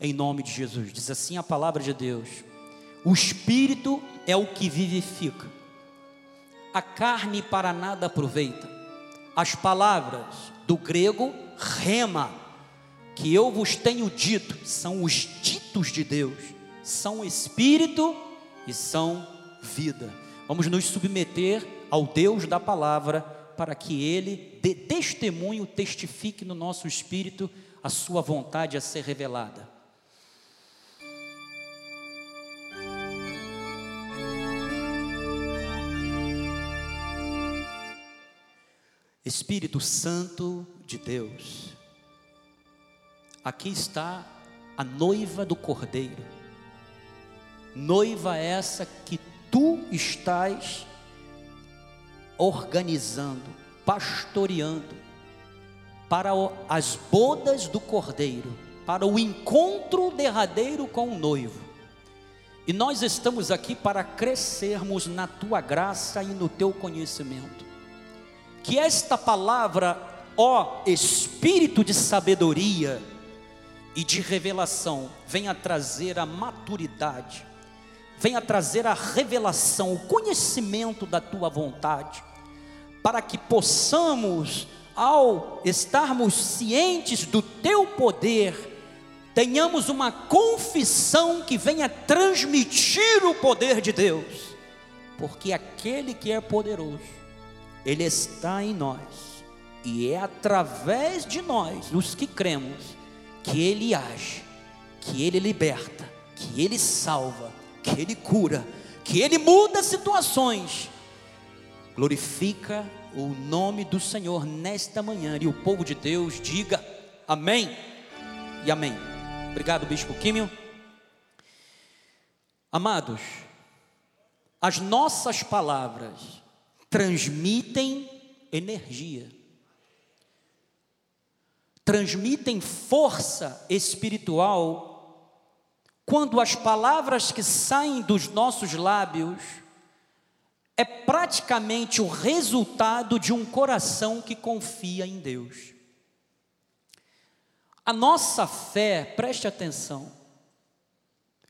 em nome de Jesus. Diz assim a palavra de Deus: O espírito é o que vivifica, a carne para nada aproveita. As palavras do grego rema, que eu vos tenho dito, são os ditos de Deus, são espírito e são vida. Vamos nos submeter ao Deus da palavra para que ele dê testemunho, testifique no nosso espírito a sua vontade a ser revelada. Espírito Santo de Deus, aqui está a noiva do Cordeiro, noiva essa que tu estás organizando, pastoreando para as bodas do Cordeiro, para o encontro derradeiro com o noivo. E nós estamos aqui para crescermos na tua graça e no teu conhecimento. Que esta palavra, ó Espírito de sabedoria e de revelação, venha trazer a maturidade, venha trazer a revelação, o conhecimento da tua vontade, para que possamos, ao estarmos cientes do teu poder, tenhamos uma confissão que venha transmitir o poder de Deus, porque aquele que é poderoso, ele está em nós, e é através de nós, os que cremos, que ele age, que ele liberta, que ele salva, que ele cura, que ele muda situações. Glorifica o nome do Senhor nesta manhã e o povo de Deus diga amém e amém. Obrigado, Bispo Químio. Amados, as nossas palavras transmitem energia, transmitem força espiritual, quando as palavras que saem dos nossos lábios é praticamente o resultado de um coração que confia em Deus. A nossa fé, preste atenção,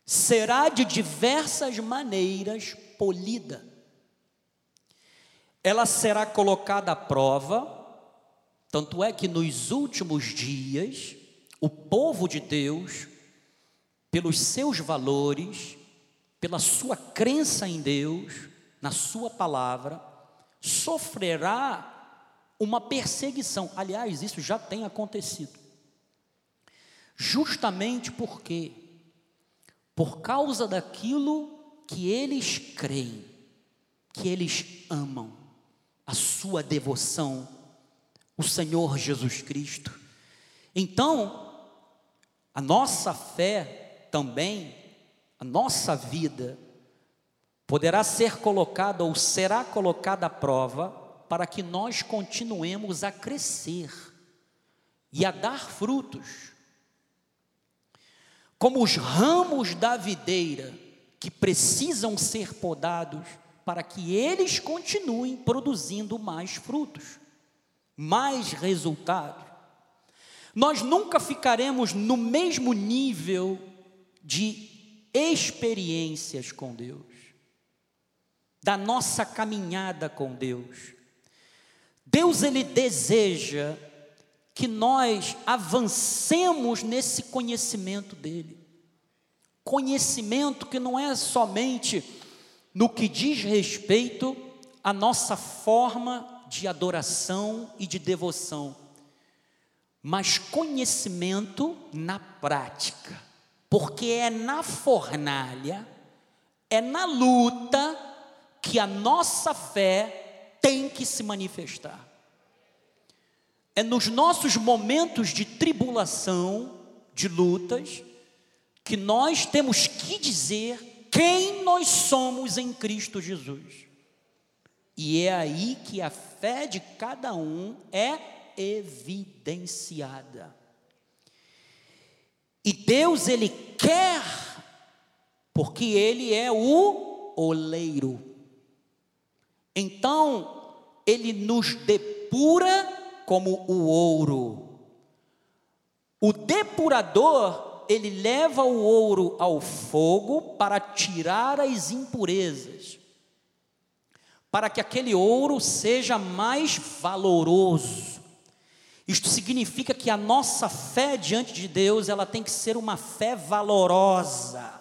será de diversas maneiras polida ela será colocada à prova, tanto é que nos últimos dias, o povo de Deus, pelos seus valores, pela sua crença em Deus, na Sua palavra, sofrerá uma perseguição. Aliás, isso já tem acontecido. Justamente porque, por causa daquilo que eles creem, que eles amam, a sua devoção, o Senhor Jesus Cristo. Então, a nossa fé também, a nossa vida, poderá ser colocada ou será colocada à prova para que nós continuemos a crescer e a dar frutos. Como os ramos da videira que precisam ser podados para que eles continuem produzindo mais frutos, mais resultados. Nós nunca ficaremos no mesmo nível de experiências com Deus, da nossa caminhada com Deus. Deus ele deseja que nós avancemos nesse conhecimento dele. Conhecimento que não é somente no que diz respeito à nossa forma de adoração e de devoção, mas conhecimento na prática, porque é na fornalha, é na luta que a nossa fé tem que se manifestar. É nos nossos momentos de tribulação, de lutas, que nós temos que dizer quem nós somos em Cristo Jesus. E é aí que a fé de cada um é evidenciada. E Deus, Ele quer, porque Ele é o oleiro. Então, Ele nos depura como o ouro. O depurador, ele leva o ouro ao fogo para tirar as impurezas, para que aquele ouro seja mais valoroso. Isto significa que a nossa fé diante de Deus, ela tem que ser uma fé valorosa.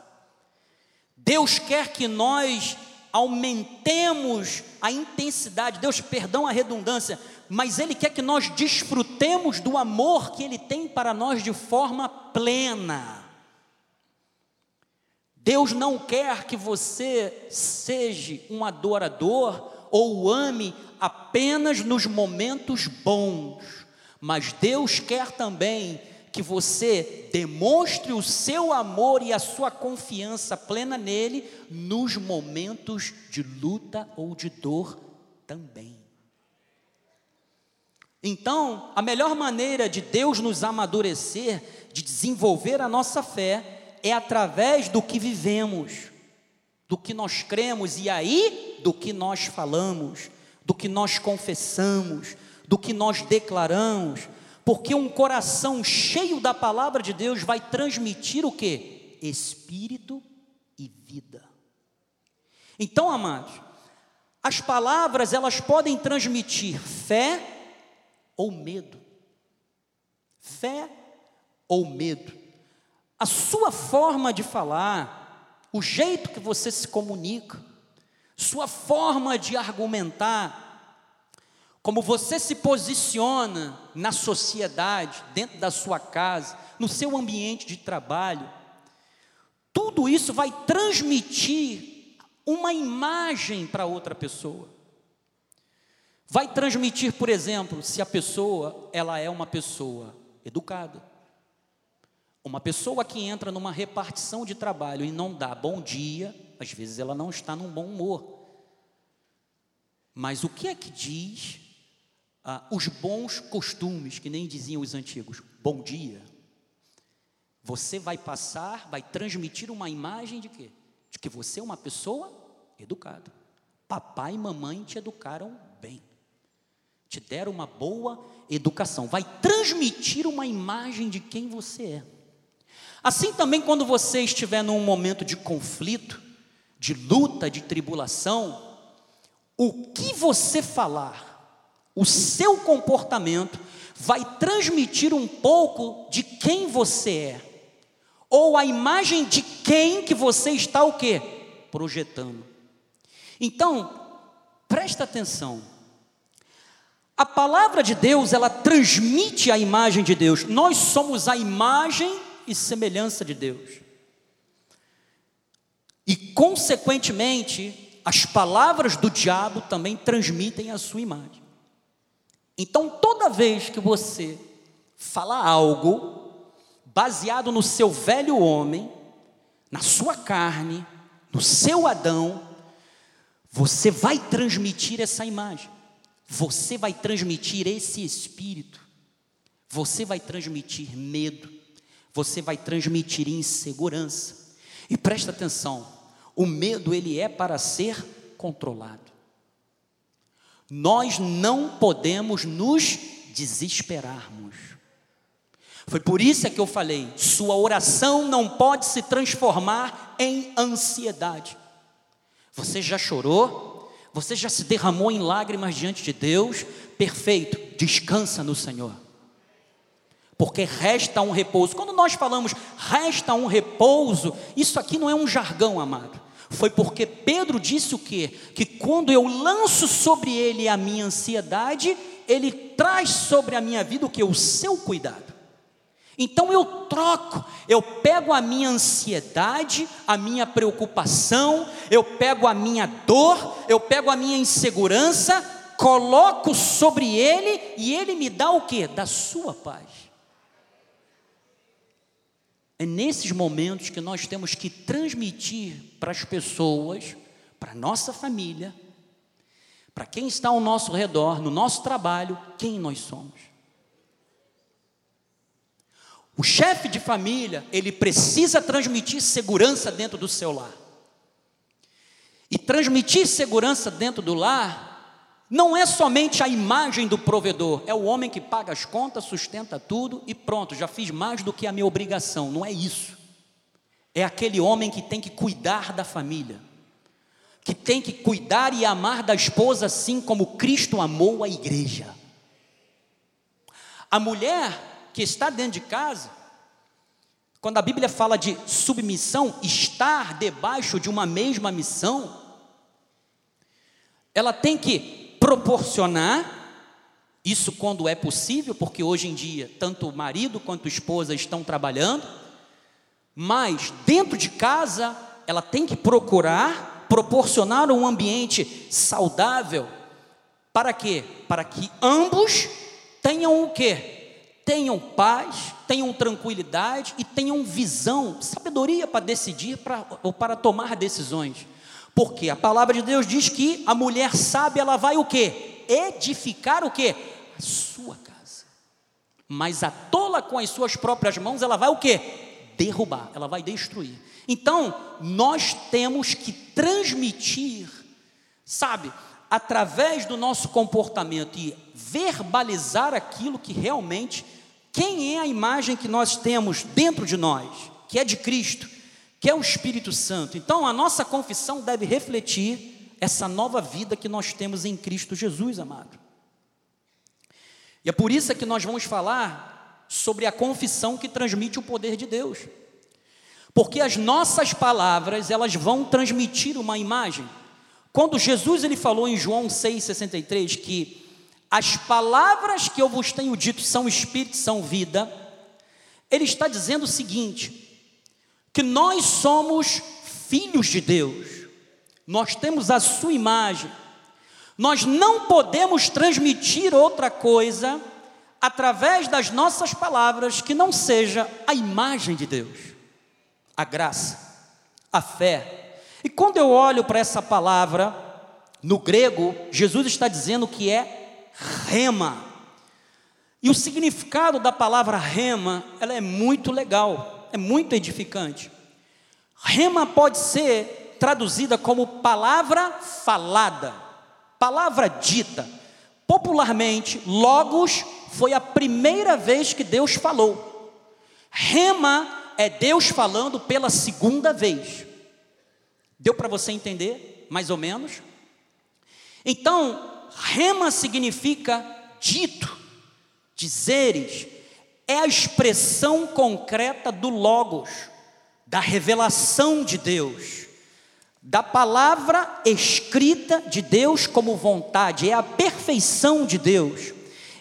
Deus quer que nós aumentemos a intensidade, Deus, perdão a redundância, mas Ele quer que nós desfrutemos do amor que Ele tem para nós de forma plena. Deus não quer que você seja um adorador ou ame apenas nos momentos bons, mas Deus quer também que você demonstre o seu amor e a sua confiança plena nele nos momentos de luta ou de dor também. Então, a melhor maneira de Deus nos amadurecer, de desenvolver a nossa fé, é através do que vivemos, do que nós cremos e aí do que nós falamos, do que nós confessamos, do que nós declaramos, porque um coração cheio da palavra de Deus vai transmitir o que? Espírito e vida. Então, amados, as palavras elas podem transmitir fé ou medo. Fé ou medo. A sua forma de falar, o jeito que você se comunica, sua forma de argumentar, como você se posiciona na sociedade, dentro da sua casa, no seu ambiente de trabalho, tudo isso vai transmitir uma imagem para outra pessoa. Vai transmitir, por exemplo, se a pessoa ela é uma pessoa educada. Uma pessoa que entra numa repartição de trabalho e não dá bom dia, às vezes ela não está num bom humor. Mas o que é que diz ah, os bons costumes, que nem diziam os antigos, bom dia. Você vai passar, vai transmitir uma imagem de quê? De que você é uma pessoa educada. Papai e mamãe te educaram bem. Te deram uma boa educação. Vai transmitir uma imagem de quem você é. Assim também, quando você estiver num momento de conflito, de luta, de tribulação, o que você falar o seu comportamento vai transmitir um pouco de quem você é, ou a imagem de quem que você está o quê? Projetando. Então, presta atenção. A palavra de Deus, ela transmite a imagem de Deus. Nós somos a imagem e semelhança de Deus. E, consequentemente, as palavras do diabo também transmitem a sua imagem. Então, toda vez que você fala algo baseado no seu velho homem, na sua carne, no seu Adão, você vai transmitir essa imagem, você vai transmitir esse espírito, você vai transmitir medo, você vai transmitir insegurança. E presta atenção, o medo ele é para ser controlado. Nós não podemos nos desesperarmos. Foi por isso que eu falei: sua oração não pode se transformar em ansiedade. Você já chorou? Você já se derramou em lágrimas diante de Deus? Perfeito, descansa no Senhor. Porque resta um repouso. Quando nós falamos resta um repouso, isso aqui não é um jargão, amado foi porque Pedro disse o quê? Que quando eu lanço sobre ele a minha ansiedade, ele traz sobre a minha vida o que? O seu cuidado. Então eu troco, eu pego a minha ansiedade, a minha preocupação, eu pego a minha dor, eu pego a minha insegurança, coloco sobre ele e ele me dá o que? Da sua paz. É nesses momentos que nós temos que transmitir para as pessoas, para a nossa família, para quem está ao nosso redor, no nosso trabalho, quem nós somos. O chefe de família, ele precisa transmitir segurança dentro do seu lar. E transmitir segurança dentro do lar não é somente a imagem do provedor, é o homem que paga as contas, sustenta tudo e pronto, já fiz mais do que a minha obrigação. Não é isso. É aquele homem que tem que cuidar da família, que tem que cuidar e amar da esposa assim como Cristo amou a igreja. A mulher que está dentro de casa, quando a Bíblia fala de submissão, estar debaixo de uma mesma missão, ela tem que proporcionar isso quando é possível, porque hoje em dia tanto o marido quanto a esposa estão trabalhando, mas dentro de casa ela tem que procurar proporcionar um ambiente saudável para quê? Para que ambos tenham o quê? Tenham paz, tenham tranquilidade e tenham visão, sabedoria para decidir para, ou para tomar decisões. Porque a palavra de Deus diz que a mulher sábia ela vai o quê? Edificar o quê? A sua casa. Mas a tola com as suas próprias mãos, ela vai o quê? Derrubar, ela vai destruir. Então, nós temos que transmitir, sabe, através do nosso comportamento e verbalizar aquilo que realmente, quem é a imagem que nós temos dentro de nós, que é de Cristo, que é o Espírito Santo. Então, a nossa confissão deve refletir essa nova vida que nós temos em Cristo Jesus, amado. E é por isso que nós vamos falar sobre a confissão que transmite o poder de Deus. Porque as nossas palavras, elas vão transmitir uma imagem. Quando Jesus ele falou em João 6,63 que as palavras que eu vos tenho dito são espírito, são vida, ele está dizendo o seguinte: que nós somos filhos de Deus, nós temos a sua imagem, nós não podemos transmitir outra coisa através das nossas palavras que não seja a imagem de Deus, a graça, a fé, e quando eu olho para essa palavra, no grego, Jesus está dizendo que é rema. E o significado da palavra rema, ela é muito legal, é muito edificante. Rema pode ser traduzida como palavra falada, palavra dita. Popularmente, logos foi a primeira vez que Deus falou. Rema é Deus falando pela segunda vez. Deu para você entender, mais ou menos? Então, rema significa dito, dizeres, é a expressão concreta do Logos, da revelação de Deus, da palavra escrita de Deus como vontade, é a perfeição de Deus.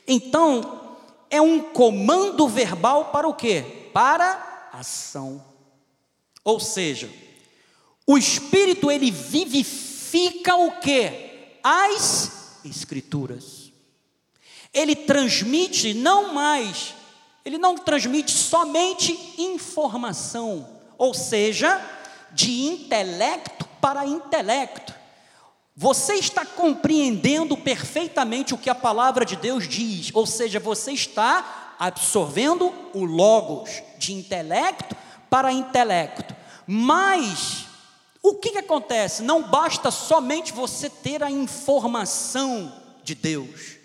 Então, é um comando verbal para o quê? Para ação. Ou seja, o Espírito ele vivifica o que? As Escrituras. Ele transmite não mais, ele não transmite somente informação, ou seja, de intelecto para intelecto. Você está compreendendo perfeitamente o que a palavra de Deus diz, ou seja, você está absorvendo o logos de intelecto para intelecto. Mas o que, que acontece? Não basta somente você ter a informação de Deus.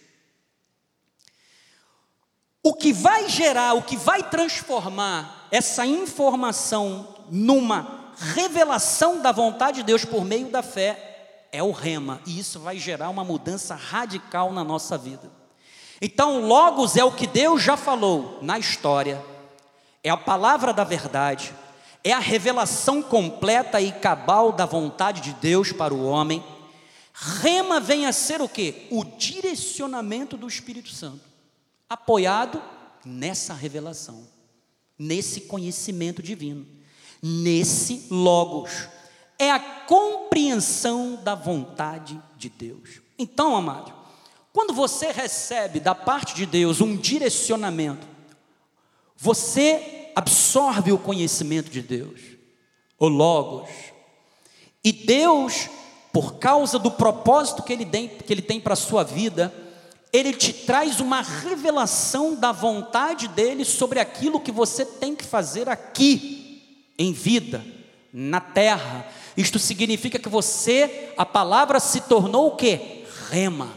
O que vai gerar, o que vai transformar essa informação numa revelação da vontade de Deus por meio da fé é o rema, e isso vai gerar uma mudança radical na nossa vida. Então, Logos é o que Deus já falou na história, é a palavra da verdade, é a revelação completa e cabal da vontade de Deus para o homem. Rema vem a ser o que? O direcionamento do Espírito Santo, apoiado nessa revelação, nesse conhecimento divino, nesse Logos. É a compreensão da vontade de Deus. Então, amado, quando você recebe da parte de Deus um direcionamento, você absorve o conhecimento de Deus, o Logos. E Deus, por causa do propósito que Ele tem, que ele tem para a sua vida, Ele te traz uma revelação da vontade dEle sobre aquilo que você tem que fazer aqui, em vida, na terra. Isto significa que você, a palavra se tornou o que? Rema.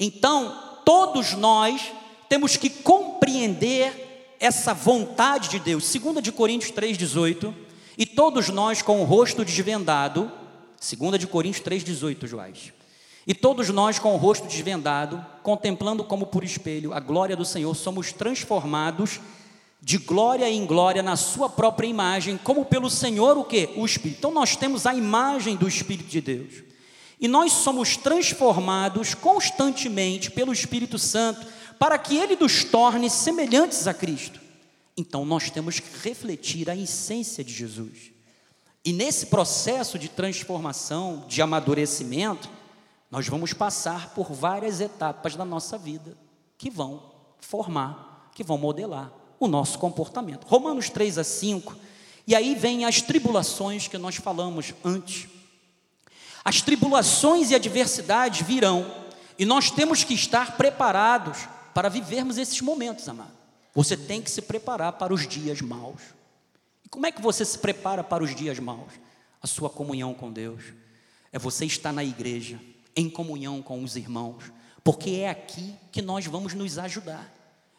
Então, todos nós temos que compreender essa vontade de Deus. 2 de Coríntios 3:18, e todos nós com o rosto desvendado, 2 de Coríntios 3:18, Joás. E todos nós com o rosto desvendado, contemplando como por espelho a glória do Senhor, somos transformados de glória em glória na sua própria imagem, como pelo Senhor o que? O Espírito. Então nós temos a imagem do Espírito de Deus. E nós somos transformados constantemente pelo Espírito Santo para que ele nos torne semelhantes a Cristo. Então nós temos que refletir a essência de Jesus. E nesse processo de transformação, de amadurecimento, nós vamos passar por várias etapas da nossa vida que vão formar, que vão modelar o nosso comportamento. Romanos 3 a 5, e aí vem as tribulações que nós falamos antes. As tribulações e adversidades virão, e nós temos que estar preparados para vivermos esses momentos, amado. Você tem que se preparar para os dias maus. E como é que você se prepara para os dias maus? A sua comunhão com Deus. É você estar na igreja, em comunhão com os irmãos, porque é aqui que nós vamos nos ajudar.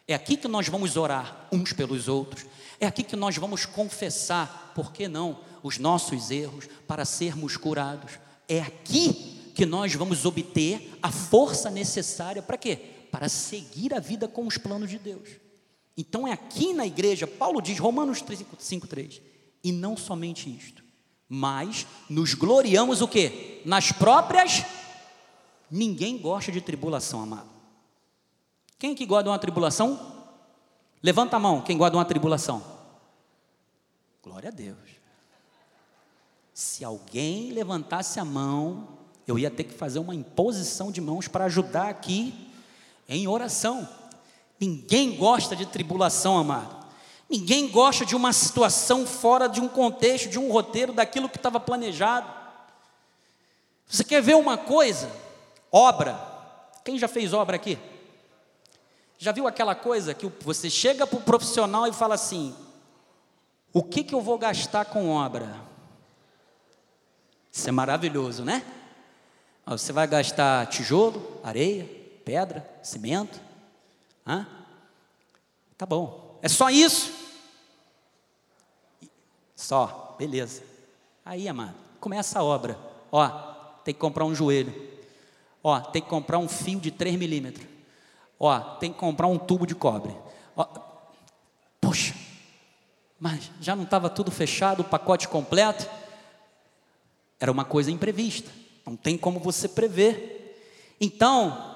É aqui que nós vamos orar uns pelos outros. É aqui que nós vamos confessar, por que não, os nossos erros para sermos curados. É aqui que nós vamos obter a força necessária para quê? Para seguir a vida com os planos de Deus. Então é aqui na igreja, Paulo diz, Romanos 5,3, e não somente isto, mas nos gloriamos o quê? Nas próprias. Ninguém gosta de tribulação, amado. Quem que de uma tribulação? Levanta a mão, quem de uma tribulação? Glória a Deus. Se alguém levantasse a mão, eu ia ter que fazer uma imposição de mãos para ajudar aqui em oração. Ninguém gosta de tribulação, amado. Ninguém gosta de uma situação fora de um contexto, de um roteiro, daquilo que estava planejado. Você quer ver uma coisa? Obra. Quem já fez obra aqui? Já viu aquela coisa que você chega para o profissional e fala assim: o que, que eu vou gastar com obra? Isso é maravilhoso, né? Você vai gastar tijolo, areia, pedra, cimento. Hã? Tá bom. É só isso? Só, beleza. Aí, amado, começa a obra. Ó, tem que comprar um joelho. Ó, tem que comprar um fio de 3 milímetros. Ó, tem que comprar um tubo de cobre. Ó, poxa, mas já não estava tudo fechado, o pacote completo? Era uma coisa imprevista, não tem como você prever. Então,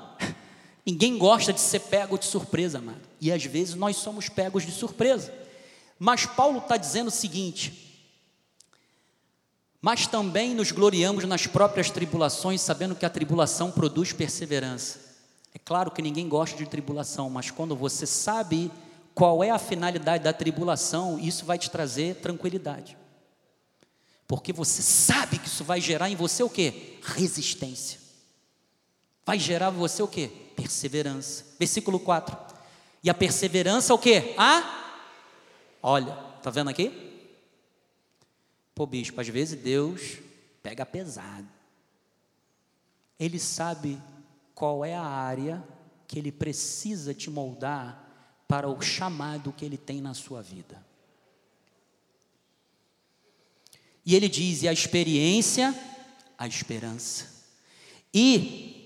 ninguém gosta de ser pego de surpresa, amado. E às vezes nós somos pegos de surpresa. Mas Paulo está dizendo o seguinte: mas também nos gloriamos nas próprias tribulações, sabendo que a tribulação produz perseverança. É claro que ninguém gosta de tribulação, mas quando você sabe qual é a finalidade da tribulação, isso vai te trazer tranquilidade. Porque você sabe que isso vai gerar em você o que? Resistência. Vai gerar você o que? Perseverança. Versículo 4. E a perseverança o que? A? Olha, tá vendo aqui? Pô, bispo, às vezes Deus pega pesado. Ele sabe qual é a área que ele precisa te moldar para o chamado que ele tem na sua vida. E ele diz: e a experiência, a esperança. E,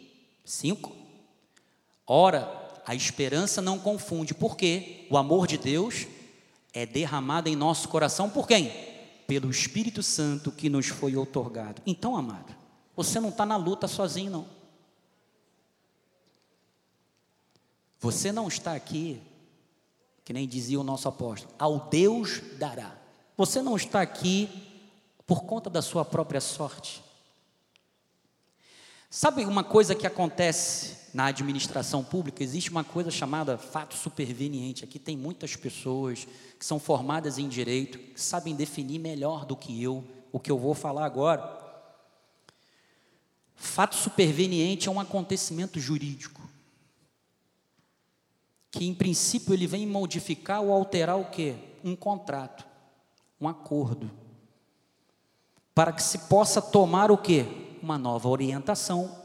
cinco, ora, a esperança não confunde, porque o amor de Deus é derramado em nosso coração por quem? Pelo Espírito Santo que nos foi otorgado. Então, amado, você não está na luta sozinho, não. Você não está aqui, que nem dizia o nosso apóstolo, ao Deus dará. Você não está aqui por conta da sua própria sorte. Sabe uma coisa que acontece na administração pública? Existe uma coisa chamada fato superveniente. Aqui tem muitas pessoas que são formadas em direito, que sabem definir melhor do que eu o que eu vou falar agora. Fato superveniente é um acontecimento jurídico que em princípio ele vem modificar ou alterar o que? Um contrato, um acordo, para que se possa tomar o que? Uma nova orientação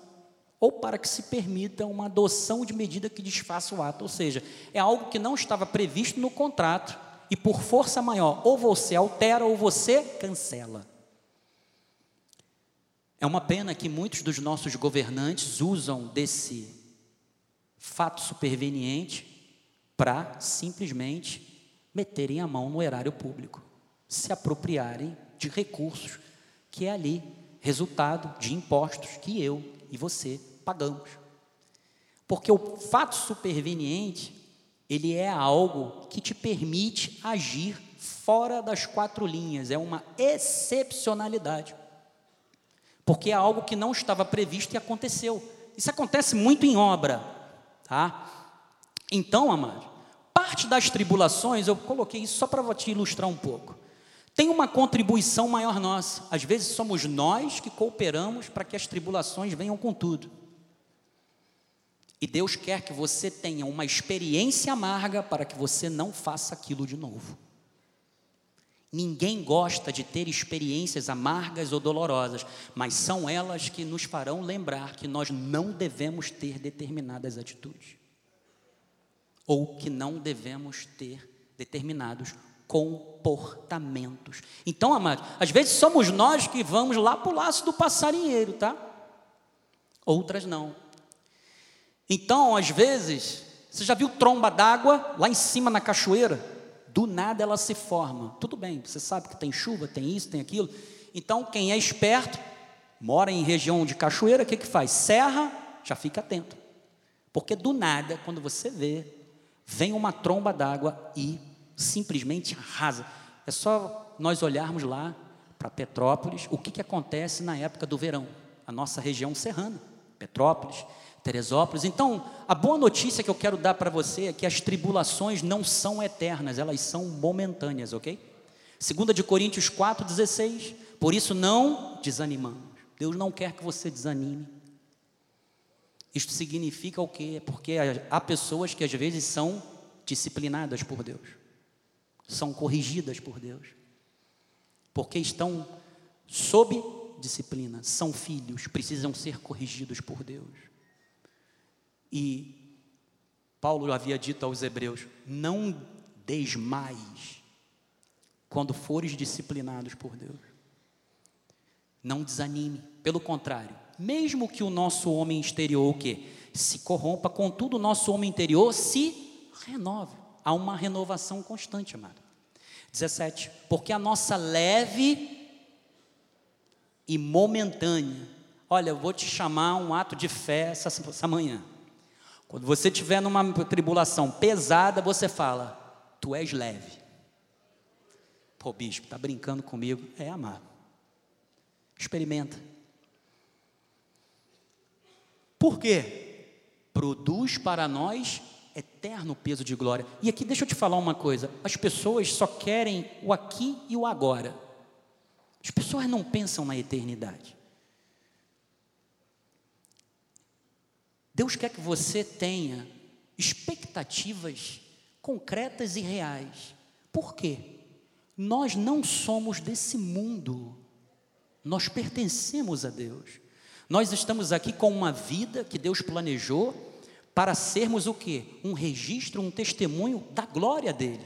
ou para que se permita uma adoção de medida que desfaça o ato. Ou seja, é algo que não estava previsto no contrato e por força maior, ou você altera ou você cancela. É uma pena que muitos dos nossos governantes usam desse fato superveniente para simplesmente meterem a mão no erário público, se apropriarem de recursos que é ali resultado de impostos que eu e você pagamos. Porque o fato superveniente, ele é algo que te permite agir fora das quatro linhas, é uma excepcionalidade. Porque é algo que não estava previsto e aconteceu. Isso acontece muito em obra, tá? Então, amado, parte das tribulações, eu coloquei isso só para te ilustrar um pouco. Tem uma contribuição maior nossa. Às vezes somos nós que cooperamos para que as tribulações venham com tudo. E Deus quer que você tenha uma experiência amarga para que você não faça aquilo de novo. Ninguém gosta de ter experiências amargas ou dolorosas, mas são elas que nos farão lembrar que nós não devemos ter determinadas atitudes, ou que não devemos ter determinados comportamentos. Então, amados, às vezes somos nós que vamos lá para o laço do passarinheiro, tá? Outras não. Então, às vezes, você já viu tromba d'água lá em cima na cachoeira? Do nada ela se forma. Tudo bem, você sabe que tem chuva, tem isso, tem aquilo. Então, quem é esperto, mora em região de cachoeira, o que, que faz? Serra, já fica atento. Porque do nada, quando você vê, vem uma tromba d'água e simplesmente arrasa. É só nós olharmos lá para Petrópolis, o que, que acontece na época do verão, a nossa região serrana, Petrópolis. Teresópolis. Então, a boa notícia que eu quero dar para você é que as tribulações não são eternas, elas são momentâneas, ok? 2 de Coríntios 4,16. Por isso não desanimamos. Deus não quer que você desanime. Isto significa o quê? Porque há pessoas que às vezes são disciplinadas por Deus, são corrigidas por Deus, porque estão sob disciplina, são filhos, precisam ser corrigidos por Deus. E Paulo havia dito aos hebreus: não desmais quando fores disciplinados por Deus. Não desanime, pelo contrário, mesmo que o nosso homem exterior o quê? se corrompa, contudo o nosso homem interior se renove. Há uma renovação constante, amado. 17. Porque a nossa leve e momentânea. Olha, eu vou te chamar um ato de fé essa, essa manhã. Quando você estiver numa tribulação pesada, você fala: Tu és leve. Pô, bispo, está brincando comigo? É, amado. Experimenta. Por quê? Produz para nós eterno peso de glória. E aqui deixa eu te falar uma coisa: as pessoas só querem o aqui e o agora. As pessoas não pensam na eternidade. Deus quer que você tenha expectativas concretas e reais. Por quê? Nós não somos desse mundo. Nós pertencemos a Deus. Nós estamos aqui com uma vida que Deus planejou para sermos o quê? Um registro, um testemunho da glória dele.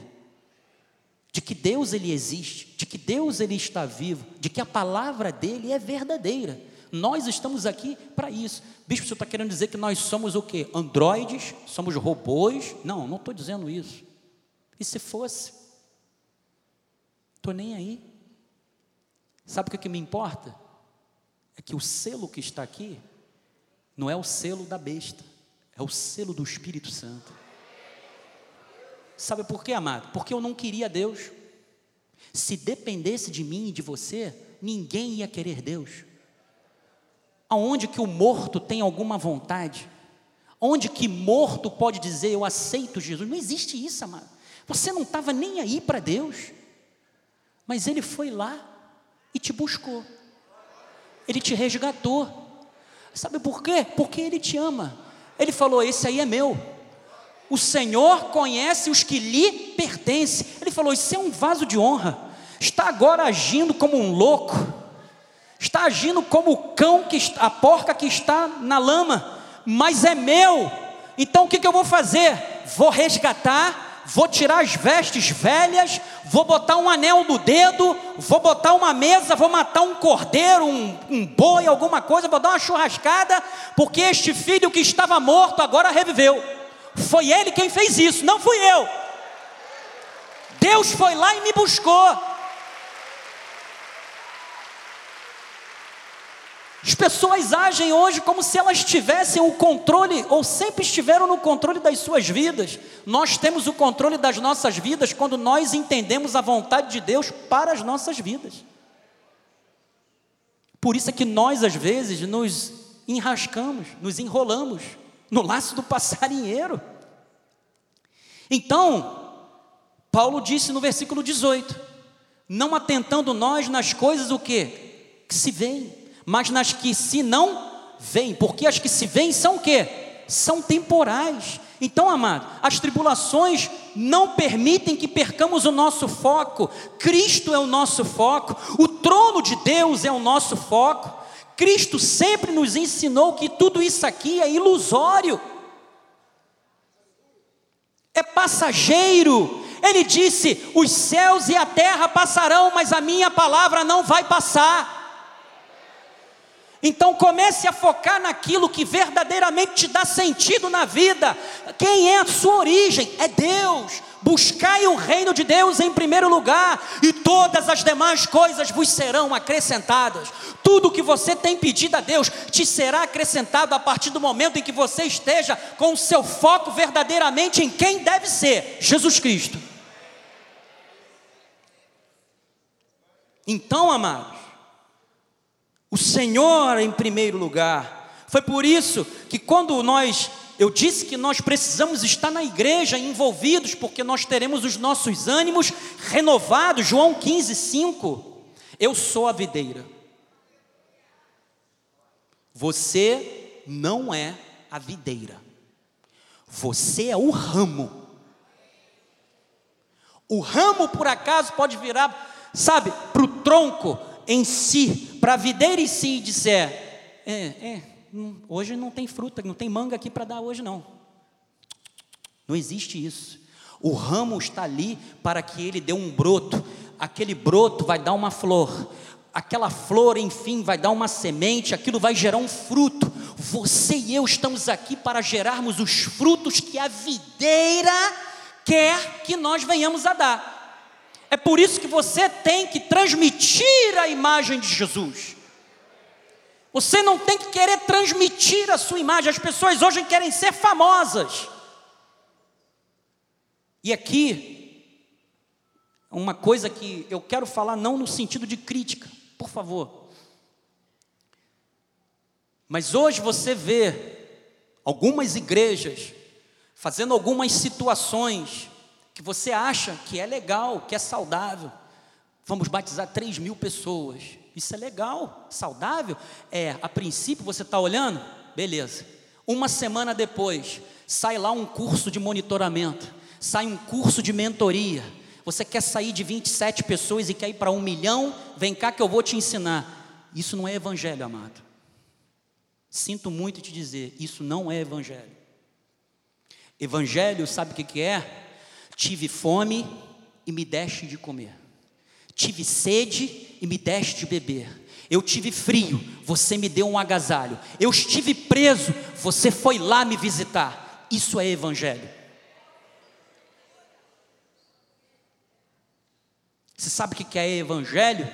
De que Deus ele existe, de que Deus ele está vivo, de que a palavra dele é verdadeira. Nós estamos aqui para isso. Bispo, você está querendo dizer que nós somos o quê? Androides? Somos robôs? Não, não estou dizendo isso. E se fosse? Estou nem aí. Sabe o que, que me importa? É que o selo que está aqui não é o selo da besta, é o selo do Espírito Santo. Sabe por quê, amado? Porque eu não queria Deus. Se dependesse de mim e de você, ninguém ia querer Deus aonde que o morto tem alguma vontade, onde que morto pode dizer eu aceito Jesus, não existe isso, amado. Você não estava nem aí para Deus, mas Ele foi lá e te buscou, Ele te resgatou. Sabe por quê? Porque Ele te ama. Ele falou: Esse aí é meu. O Senhor conhece os que lhe pertencem. Ele falou: Isso é um vaso de honra. Está agora agindo como um louco está agindo como o cão que a porca que está na lama, mas é meu. Então o que, que eu vou fazer? Vou resgatar, vou tirar as vestes velhas, vou botar um anel no dedo, vou botar uma mesa, vou matar um cordeiro, um, um boi, alguma coisa, vou dar uma churrascada, porque este filho que estava morto agora reviveu. Foi ele quem fez isso, não fui eu. Deus foi lá e me buscou. As pessoas agem hoje como se elas tivessem o controle, ou sempre estiveram no controle das suas vidas. Nós temos o controle das nossas vidas quando nós entendemos a vontade de Deus para as nossas vidas. Por isso é que nós, às vezes, nos enrascamos, nos enrolamos no laço do passarinheiro. Então, Paulo disse no versículo 18: Não atentando nós nas coisas o que? Que se veem, mas nas que se não veem, porque as que se veem são o que? São temporais. Então, amado, as tribulações não permitem que percamos o nosso foco. Cristo é o nosso foco, o trono de Deus é o nosso foco. Cristo sempre nos ensinou que tudo isso aqui é ilusório, é passageiro, ele disse: Os céus e a terra passarão, mas a minha palavra não vai passar. Então comece a focar naquilo que verdadeiramente te dá sentido na vida. Quem é a sua origem? É Deus. Buscai o reino de Deus em primeiro lugar, e todas as demais coisas vos serão acrescentadas. Tudo que você tem pedido a Deus te será acrescentado a partir do momento em que você esteja com o seu foco verdadeiramente em quem deve ser: Jesus Cristo. Então, amados, o Senhor em primeiro lugar. Foi por isso que quando nós, eu disse que nós precisamos estar na igreja envolvidos, porque nós teremos os nossos ânimos renovados. João 15, 5. Eu sou a videira. Você não é a videira. Você é o ramo. O ramo, por acaso, pode virar sabe, para o tronco em si, para a videira em si, e disser: é, é, hoje não tem fruta, não tem manga aqui para dar hoje não. Não existe isso. O ramo está ali para que ele dê um broto, aquele broto vai dar uma flor, aquela flor, enfim, vai dar uma semente, aquilo vai gerar um fruto. Você e eu estamos aqui para gerarmos os frutos que a videira quer que nós venhamos a dar. É por isso que você tem que transmitir a imagem de Jesus. Você não tem que querer transmitir a sua imagem. As pessoas hoje querem ser famosas. E aqui, uma coisa que eu quero falar, não no sentido de crítica, por favor. Mas hoje você vê algumas igrejas fazendo algumas situações que você acha que é legal, que é saudável. Vamos batizar 3 mil pessoas. Isso é legal, saudável? É, a princípio você está olhando? Beleza. Uma semana depois, sai lá um curso de monitoramento, sai um curso de mentoria. Você quer sair de 27 pessoas e quer ir para um milhão? Vem cá que eu vou te ensinar. Isso não é evangelho, amado. Sinto muito te dizer, isso não é evangelho. Evangelho, sabe o que, que é? Tive fome e me deste de comer. Tive sede e me deste de beber. Eu tive frio, você me deu um agasalho. Eu estive preso, você foi lá me visitar. Isso é evangelho. Você sabe o que é evangelho?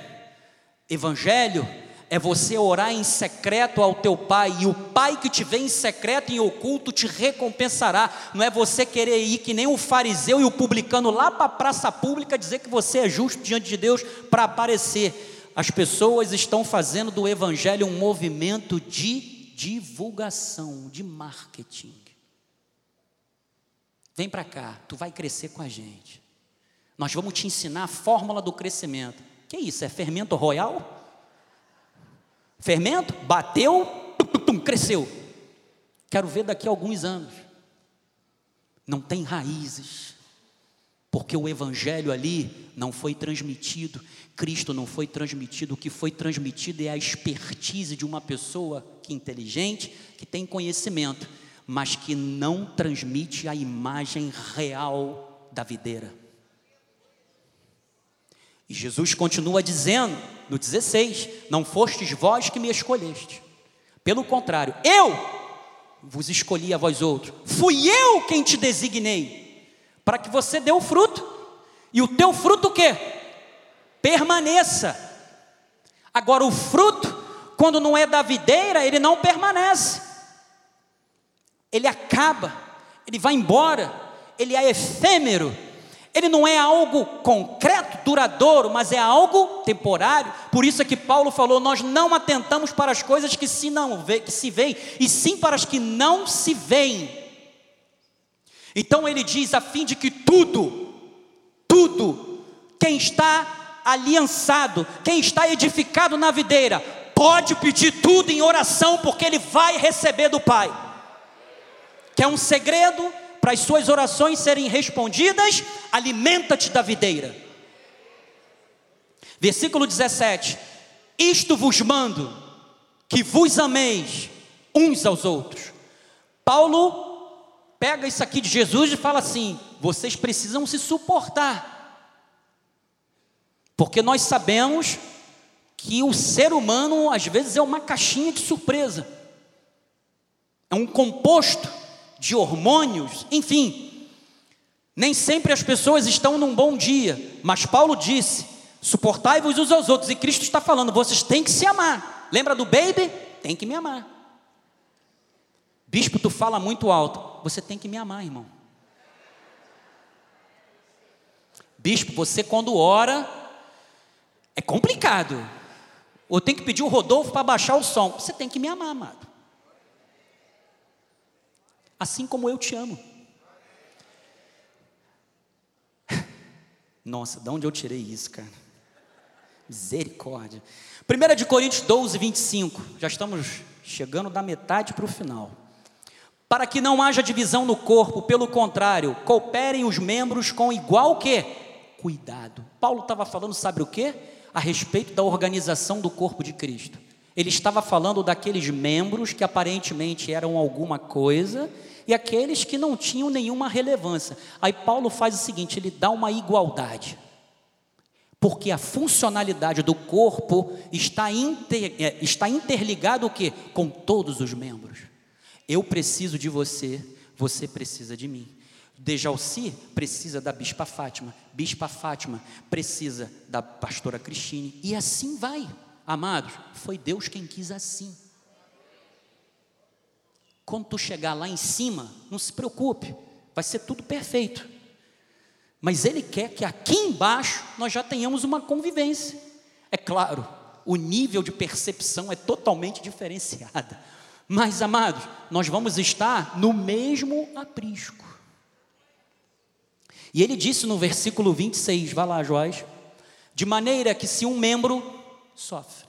Evangelho é você orar em secreto ao teu pai, e o pai que te vê em secreto e em oculto te recompensará. Não é você querer ir que nem o fariseu e o publicano lá para a praça pública dizer que você é justo diante de Deus para aparecer. As pessoas estão fazendo do evangelho um movimento de divulgação, de marketing. Vem para cá, tu vai crescer com a gente. Nós vamos te ensinar a fórmula do crescimento. Que isso? É fermento royal? Fermento, bateu, tum, tum, tum, cresceu. Quero ver daqui a alguns anos. Não tem raízes. Porque o evangelho ali não foi transmitido, Cristo não foi transmitido, o que foi transmitido é a expertise de uma pessoa que é inteligente, que tem conhecimento, mas que não transmite a imagem real da videira. E Jesus continua dizendo no 16: Não fostes vós que me escolheste, pelo contrário, eu vos escolhi a vós outros, fui eu quem te designei, para que você dê o fruto, e o teu fruto o quê? Permaneça. Agora, o fruto, quando não é da videira, ele não permanece, ele acaba, ele vai embora, ele é efêmero. Ele não é algo concreto, duradouro, mas é algo temporário. Por isso é que Paulo falou: nós não atentamos para as coisas que se não vê, que se veem, e sim para as que não se veem. Então ele diz a fim de que tudo, tudo, quem está aliançado, quem está edificado na videira, pode pedir tudo em oração, porque ele vai receber do Pai. Que é um segredo para as suas orações serem respondidas, alimenta-te da videira. Versículo 17: Isto vos mando, que vos ameis uns aos outros. Paulo pega isso aqui de Jesus e fala assim: vocês precisam se suportar, porque nós sabemos que o ser humano às vezes é uma caixinha de surpresa, é um composto de hormônios, enfim. Nem sempre as pessoas estão num bom dia, mas Paulo disse: suportai-vos uns aos outros, e Cristo está falando, vocês têm que se amar. Lembra do baby? Tem que me amar. Bispo, tu fala muito alto, você tem que me amar, irmão. Bispo, você quando ora, é complicado. Ou tem que pedir o Rodolfo para baixar o som. Você tem que me amar, amado assim como eu te amo. Nossa, de onde eu tirei isso, cara? Misericórdia. 1 de Coríntios 12, 25. Já estamos chegando da metade para o final. Para que não haja divisão no corpo, pelo contrário, cooperem os membros com igual que cuidado. Paulo estava falando, sabe o que? A respeito da organização do corpo de Cristo. Ele estava falando daqueles membros que aparentemente eram alguma coisa e aqueles que não tinham nenhuma relevância. Aí Paulo faz o seguinte: ele dá uma igualdade. Porque a funcionalidade do corpo está, inter, é, está interligado o quê? Com todos os membros. Eu preciso de você, você precisa de mim. Dejalci precisa da Bispa Fátima, Bispa Fátima precisa da pastora Cristine, e assim vai. Amados, foi Deus quem quis assim. Quando tu chegar lá em cima, não se preocupe, vai ser tudo perfeito. Mas Ele quer que aqui embaixo nós já tenhamos uma convivência. É claro, o nível de percepção é totalmente diferenciado. Mas, amados, nós vamos estar no mesmo aprisco. E ele disse no versículo 26, vai lá, Joás, de maneira que se um membro sofre,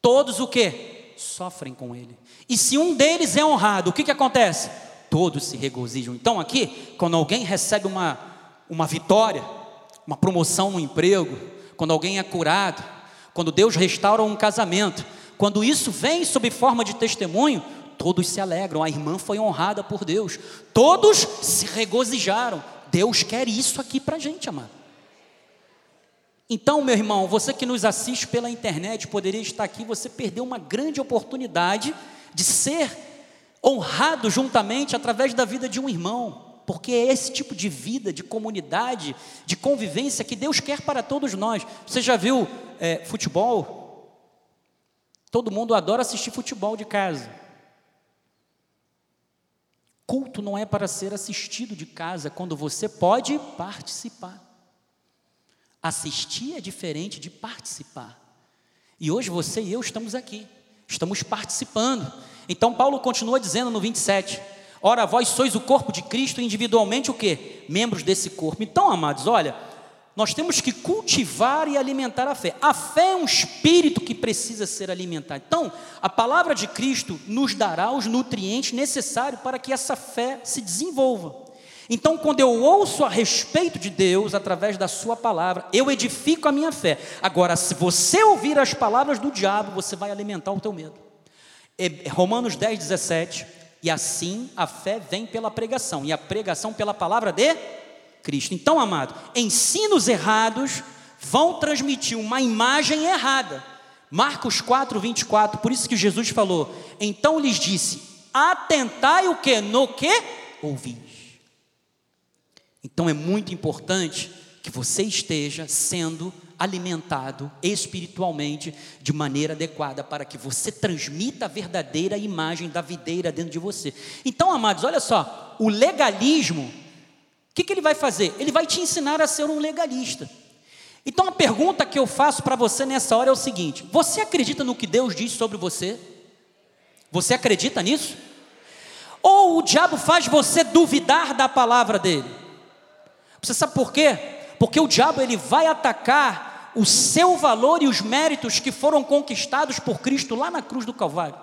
todos o que? Sofrem com ele. E se um deles é honrado, o que, que acontece? Todos se regozijam. Então, aqui, quando alguém recebe uma, uma vitória, uma promoção no emprego, quando alguém é curado, quando Deus restaura um casamento, quando isso vem sob forma de testemunho, todos se alegram. A irmã foi honrada por Deus, todos se regozijaram. Deus quer isso aqui para a gente, amado. Então, meu irmão, você que nos assiste pela internet, poderia estar aqui, você perdeu uma grande oportunidade de ser honrado juntamente através da vida de um irmão, porque é esse tipo de vida, de comunidade, de convivência que Deus quer para todos nós. Você já viu é, futebol? Todo mundo adora assistir futebol de casa. Culto não é para ser assistido de casa, quando você pode participar. Assistir é diferente de participar. E hoje você e eu estamos aqui estamos participando. Então Paulo continua dizendo no 27, ora vós sois o corpo de Cristo individualmente o que? Membros desse corpo. Então, amados, olha, nós temos que cultivar e alimentar a fé. A fé é um espírito que precisa ser alimentado. Então, a palavra de Cristo nos dará os nutrientes necessários para que essa fé se desenvolva. Então, quando eu ouço a respeito de Deus através da Sua palavra, eu edifico a minha fé. Agora, se você ouvir as palavras do diabo, você vai alimentar o teu medo. É, Romanos 10, 17. E assim a fé vem pela pregação, e a pregação pela palavra de Cristo. Então, amado, ensinos errados vão transmitir uma imagem errada. Marcos 4, 24, por isso que Jesus falou: Então lhes disse: Atentai o que? No que ouvis. Então é muito importante que você esteja sendo alimentado espiritualmente de maneira adequada para que você transmita a verdadeira imagem da videira dentro de você. Então, amados, olha só, o legalismo, o que, que ele vai fazer? Ele vai te ensinar a ser um legalista. Então a pergunta que eu faço para você nessa hora é o seguinte: você acredita no que Deus diz sobre você? Você acredita nisso? Ou o diabo faz você duvidar da palavra dele? Você sabe por quê? Porque o diabo ele vai atacar o seu valor e os méritos que foram conquistados por Cristo lá na cruz do Calvário.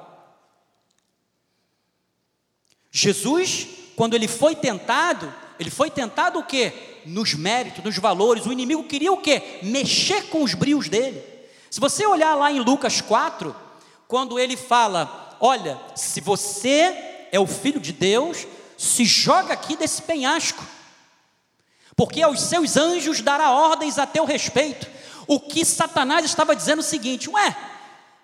Jesus, quando ele foi tentado, ele foi tentado o quê? Nos méritos, nos valores. O inimigo queria o quê? Mexer com os brios dele. Se você olhar lá em Lucas 4, quando ele fala: Olha, se você é o filho de Deus, se joga aqui desse penhasco porque aos seus anjos dará ordens a teu respeito. O que Satanás estava dizendo é o seguinte: ué,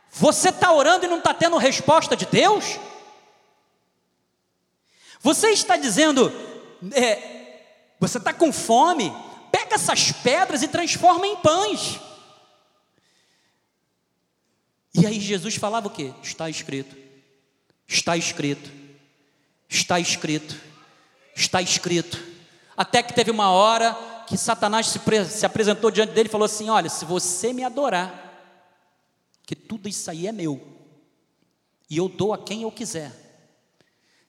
você está orando e não está tendo resposta de Deus? Você está dizendo, é, você está com fome, pega essas pedras e transforma em pães. E aí Jesus falava o que? Está escrito, está escrito, está escrito, está escrito. Até que teve uma hora que Satanás se, se apresentou diante dele e falou assim: Olha, se você me adorar, que tudo isso aí é meu, e eu dou a quem eu quiser.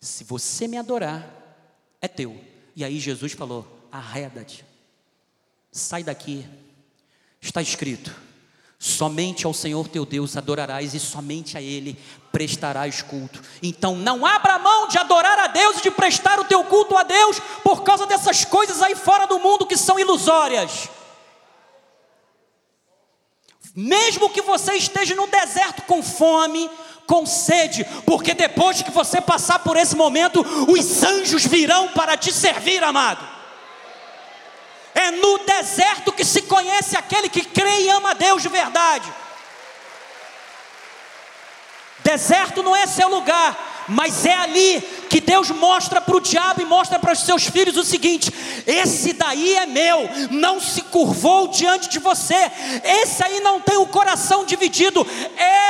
Se você me adorar, é teu. E aí Jesus falou: arreda-te, sai daqui, está escrito: somente ao Senhor teu Deus adorarás e somente a Ele prestarás culto. Então não abra mão de adorar a Deus e de prestar o teu culto a Deus por causa dessas coisas aí fora do mundo que são ilusórias. Mesmo que você esteja no deserto com fome, com sede, porque depois que você passar por esse momento, os anjos virão para te servir, amado. É no deserto que se conhece aquele que crê e ama a Deus de verdade. Deserto não é seu lugar, mas é ali que Deus mostra para o diabo e mostra para os seus filhos o seguinte: esse daí é meu, não se curvou diante de você, esse aí não tem o coração dividido,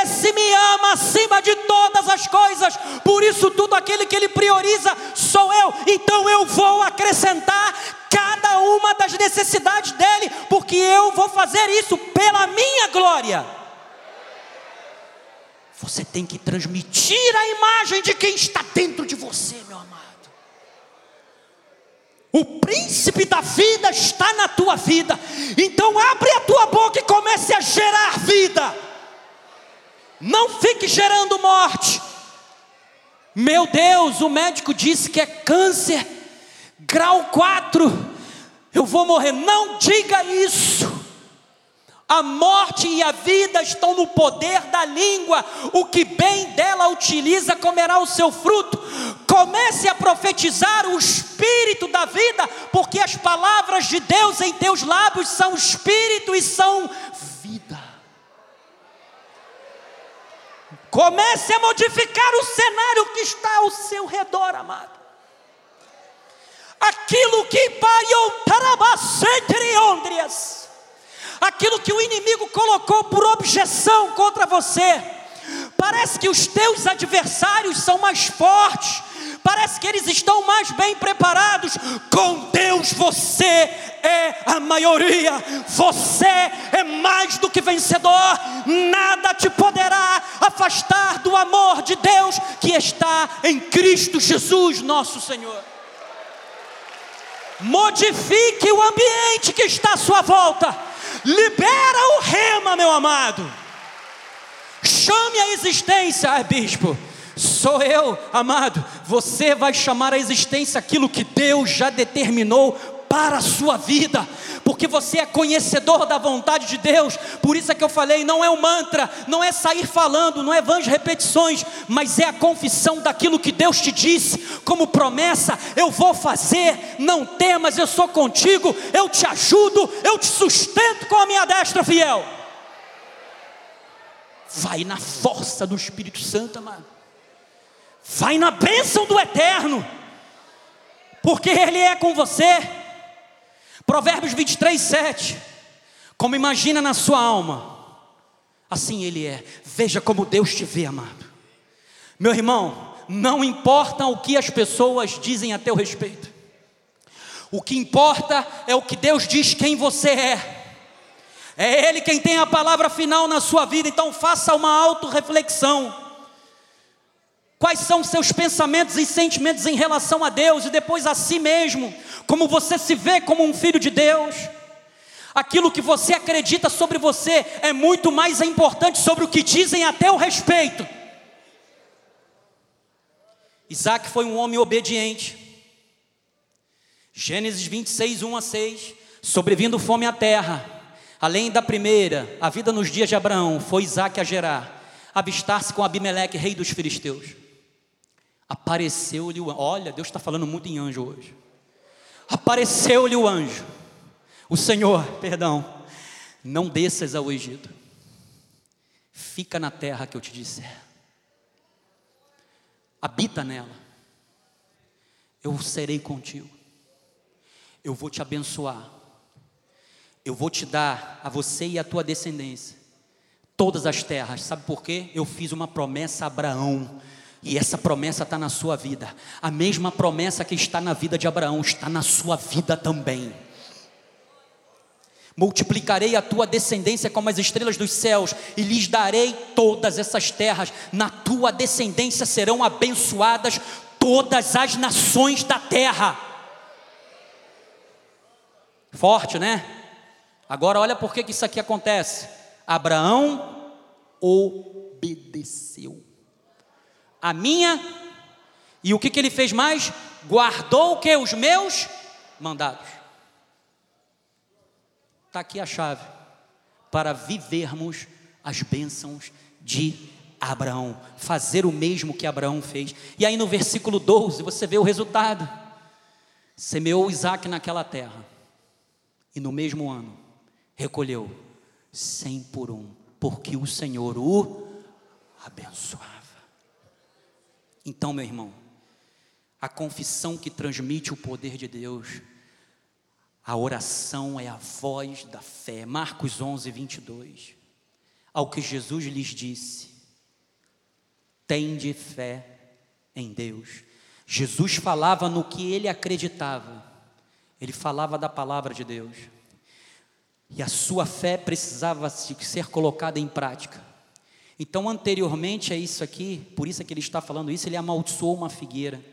esse me ama acima de todas as coisas, por isso tudo aquele que ele prioriza sou eu, então eu vou acrescentar cada uma das necessidades dele, porque eu vou fazer isso pela minha glória. Você tem que transmitir a imagem de quem está dentro de você, meu amado. O príncipe da vida está na tua vida. Então abre a tua boca e comece a gerar vida. Não fique gerando morte. Meu Deus, o médico disse que é câncer, grau 4. Eu vou morrer. Não diga isso. A morte e a vida estão no poder da língua. O que bem dela utiliza comerá o seu fruto. Comece a profetizar o espírito da vida, porque as palavras de Deus em teus lábios são espírito e são vida. Comece a modificar o cenário que está ao seu redor, amado. Aquilo que pariu ondrias aquilo que o inimigo colocou por objeção contra você. Parece que os teus adversários são mais fortes, parece que eles estão mais bem preparados. Com Deus você é a maioria, você é mais do que vencedor. Nada te poderá afastar do amor de Deus que está em Cristo Jesus, nosso Senhor. Modifique o ambiente que está à sua volta Libera o rema, meu amado. Chame a existência, ah, bispo. Sou eu, amado. Você vai chamar à existência aquilo que Deus já determinou para a sua vida, porque você é conhecedor da vontade de Deus. Por isso é que eu falei, não é um mantra, não é sair falando, não é vãs repetições, mas é a confissão daquilo que Deus te disse, como promessa: eu vou fazer, não temas, eu sou contigo, eu te ajudo, eu te sustento com a minha destra fiel. Vai na força do Espírito Santo, amado. Vai na bênção do Eterno, porque Ele é com você. Provérbios 23, 7. Como imagina na sua alma, assim ele é. Veja como Deus te vê, amado. Meu irmão, não importa o que as pessoas dizem a teu respeito. O que importa é o que Deus diz quem você é. É Ele quem tem a palavra final na sua vida, então faça uma autorreflexão. Quais são seus pensamentos e sentimentos em relação a Deus e depois a si mesmo? Como você se vê como um filho de Deus? Aquilo que você acredita sobre você é muito mais importante sobre o que dizem a teu respeito. Isaac foi um homem obediente. Gênesis 26, 1 a 6. Sobrevindo fome à terra, além da primeira, a vida nos dias de Abraão, foi Isaac a gerar, avistar-se com Abimeleque, rei dos filisteus. Apareceu-lhe o anjo. Olha, Deus está falando muito em anjo hoje. Apareceu-lhe o anjo. O Senhor, perdão, não desças ao Egito. Fica na terra que eu te disser. Habita nela. Eu serei contigo. Eu vou te abençoar. Eu vou te dar a você e a tua descendência todas as terras. Sabe por quê? Eu fiz uma promessa a Abraão e essa promessa está na sua vida. A mesma promessa que está na vida de Abraão está na sua vida também. Multiplicarei a tua descendência como as estrelas dos céus, e lhes darei todas essas terras. Na tua descendência serão abençoadas todas as nações da terra. Forte, né? Agora olha por que isso aqui acontece. Abraão obedeceu a minha. E o que, que ele fez mais? Guardou o que? Os meus mandados. Está aqui a chave para vivermos as bênçãos de Abraão, fazer o mesmo que Abraão fez. E aí no versículo 12 você vê o resultado. Semeou Isaac naquela terra, e no mesmo ano recolheu cem por um, porque o Senhor o abençoava. Então, meu irmão, a confissão que transmite o poder de Deus, a oração é a voz da fé. Marcos 11, 22. Ao que Jesus lhes disse: Tende fé em Deus. Jesus falava no que ele acreditava, ele falava da palavra de Deus. E a sua fé precisava ser colocada em prática. Então, anteriormente a isso aqui, por isso é que ele está falando isso, ele amaldiçoou uma figueira.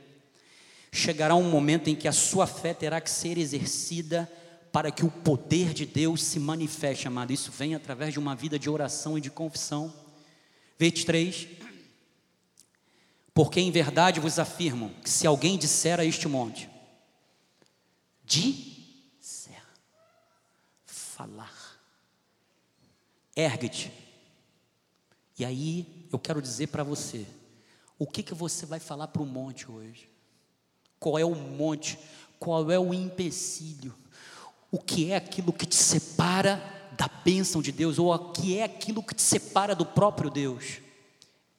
Chegará um momento em que a sua fé terá que ser exercida para que o poder de Deus se manifeste, amado. Isso vem através de uma vida de oração e de confissão. 23. Porque em verdade vos afirmo que se alguém disser a este monte, disser, falar, ergue-te e aí eu quero dizer para você, o que, que você vai falar para o monte hoje? Qual é o monte? Qual é o empecilho? O que é aquilo que te separa da bênção de Deus? Ou o que é aquilo que te separa do próprio Deus?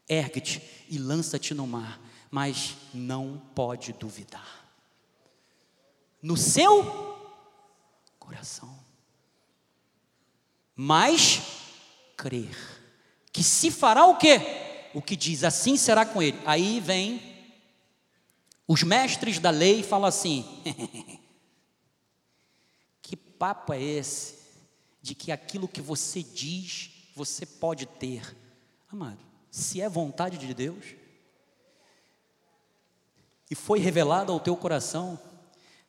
Ergue-te e lança-te no mar, mas não pode duvidar. No seu coração. Mas crer que se fará o quê? O que diz, assim será com ele. Aí vem os mestres da lei e falam assim: que papo é esse de que aquilo que você diz você pode ter? Amado, se é vontade de Deus e foi revelado ao teu coração,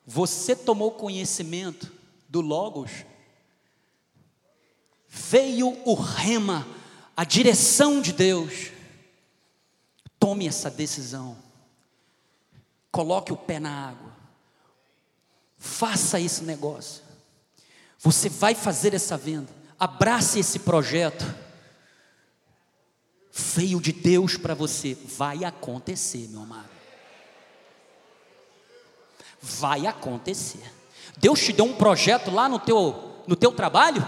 você tomou conhecimento do Logos, veio o rema a direção de Deus, Tome essa decisão. Coloque o pé na água. Faça esse negócio. Você vai fazer essa venda. Abrace esse projeto. Veio de Deus para você. Vai acontecer, meu amado. Vai acontecer. Deus te deu um projeto lá no teu, no teu trabalho?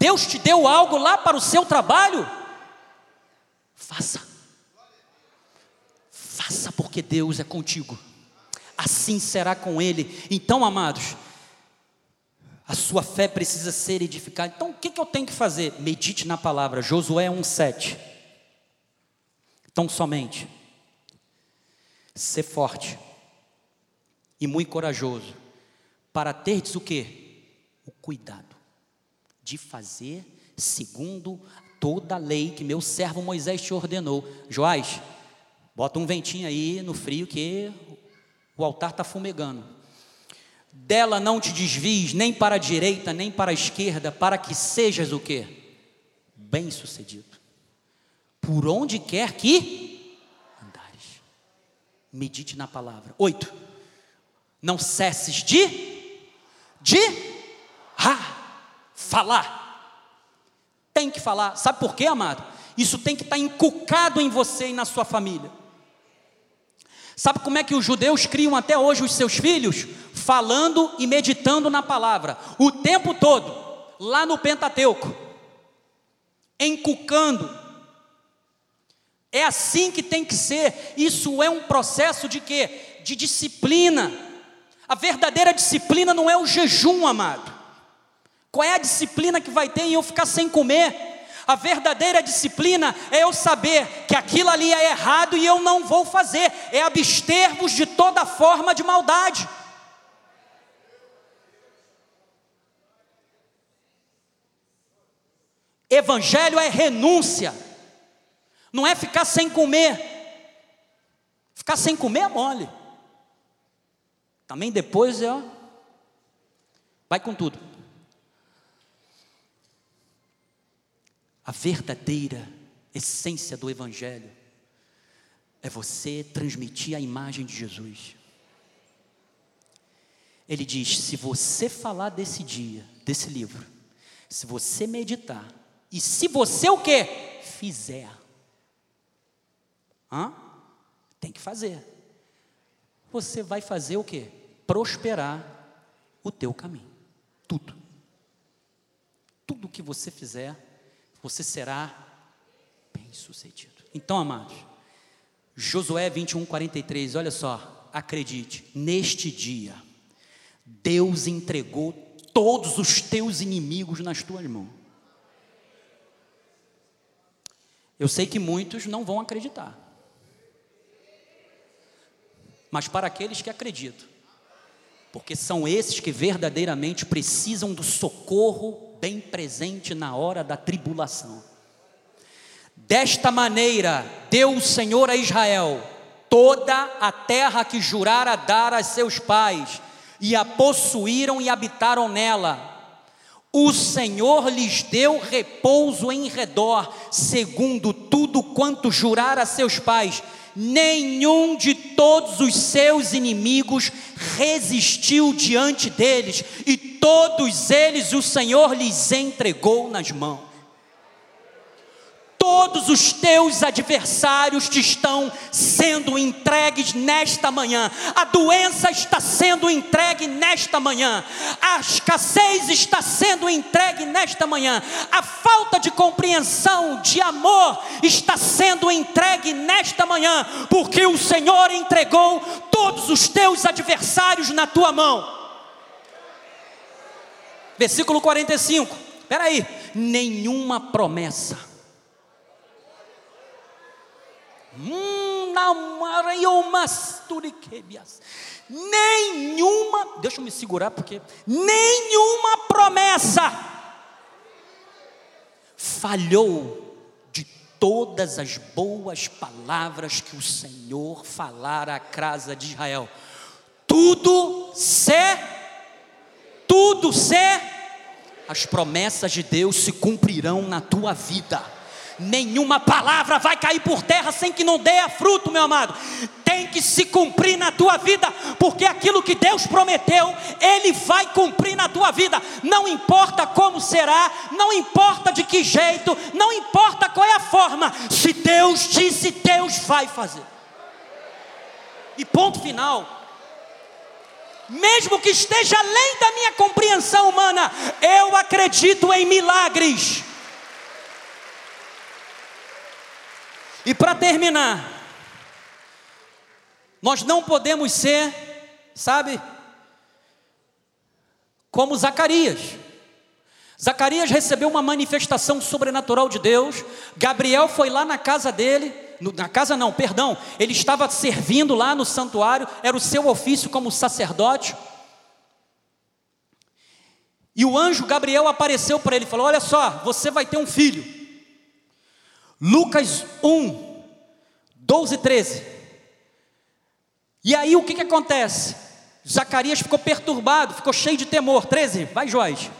Deus te deu algo lá para o seu trabalho? Faça. Faça porque Deus é contigo. Assim será com Ele. Então, amados, a sua fé precisa ser edificada. Então, o que, eu tenho que fazer? Medite na palavra. Josué 1,7. Então, somente, ser forte e muito corajoso, para teres o que? O cuidado de fazer segundo toda a lei que meu servo Moisés te ordenou. Joás, bota um ventinho aí no frio que o altar está fumegando. Dela não te desvies nem para a direita, nem para a esquerda, para que sejas o quê? Bem-sucedido. Por onde quer que andares. Medite na palavra. Oito. Não cesses de de ah, falar. Tem que falar. Sabe por quê, amado? Isso tem que estar tá encucado em você e na sua família. Sabe como é que os judeus criam até hoje os seus filhos? Falando e meditando na palavra, o tempo todo, lá no Pentateuco, encucando. É assim que tem que ser. Isso é um processo de quê? De disciplina. A verdadeira disciplina não é o jejum, amado. Qual é a disciplina que vai ter em eu ficar sem comer? A verdadeira disciplina é eu saber que aquilo ali é errado e eu não vou fazer, é abster-vos de toda forma de maldade. Evangelho é renúncia, não é ficar sem comer. Ficar sem comer é mole. Também depois é, ó, vai com tudo. A verdadeira essência do Evangelho é você transmitir a imagem de Jesus. Ele diz: se você falar desse dia, desse livro, se você meditar, e se você o que? Fizer. Hã? Tem que fazer. Você vai fazer o que? Prosperar o teu caminho. Tudo. Tudo que você fizer você será bem-sucedido. Então, amados, Josué 21, 43, olha só, acredite, neste dia, Deus entregou todos os teus inimigos nas tuas mãos. Eu sei que muitos não vão acreditar, mas para aqueles que acreditam, porque são esses que verdadeiramente precisam do socorro bem presente na hora da tribulação. Desta maneira, deu o Senhor a Israel toda a terra que jurara dar a seus pais, e a possuíram e habitaram nela. O Senhor lhes deu repouso em redor, segundo tudo quanto jurara a seus pais. Nenhum de todos os seus inimigos resistiu diante deles, e todos eles o Senhor lhes entregou nas mãos. Todos os teus adversários te estão sendo entregues nesta manhã. A doença está sendo entregue nesta manhã. A escassez está sendo entregue nesta manhã. A falta de compreensão, de amor está sendo entregue nesta manhã, porque o Senhor entregou todos os teus adversários na tua mão. Versículo 45. Espera aí. Nenhuma promessa. Nenhuma, deixa eu me segurar porque nenhuma promessa falhou de todas as boas palavras que o Senhor falara à casa de Israel. Tudo se tudo ser, as promessas de Deus se cumprirão na tua vida. Nenhuma palavra vai cair por terra sem que não dê a fruto, meu amado. Tem que se cumprir na tua vida, porque aquilo que Deus prometeu, Ele vai cumprir na tua vida. Não importa como será, não importa de que jeito, não importa qual é a forma. Se Deus disse, Deus vai fazer. E ponto final mesmo que esteja além da minha compreensão humana, eu acredito em milagres. E para terminar, nós não podemos ser, sabe, como Zacarias. Zacarias recebeu uma manifestação sobrenatural de Deus. Gabriel foi lá na casa dele, na casa não, perdão, ele estava servindo lá no santuário, era o seu ofício como sacerdote. E o anjo Gabriel apareceu para ele e falou: Olha só, você vai ter um filho. Lucas 1, 12 e 13. E aí o que, que acontece? Zacarias ficou perturbado, ficou cheio de temor. 13, vai Joás.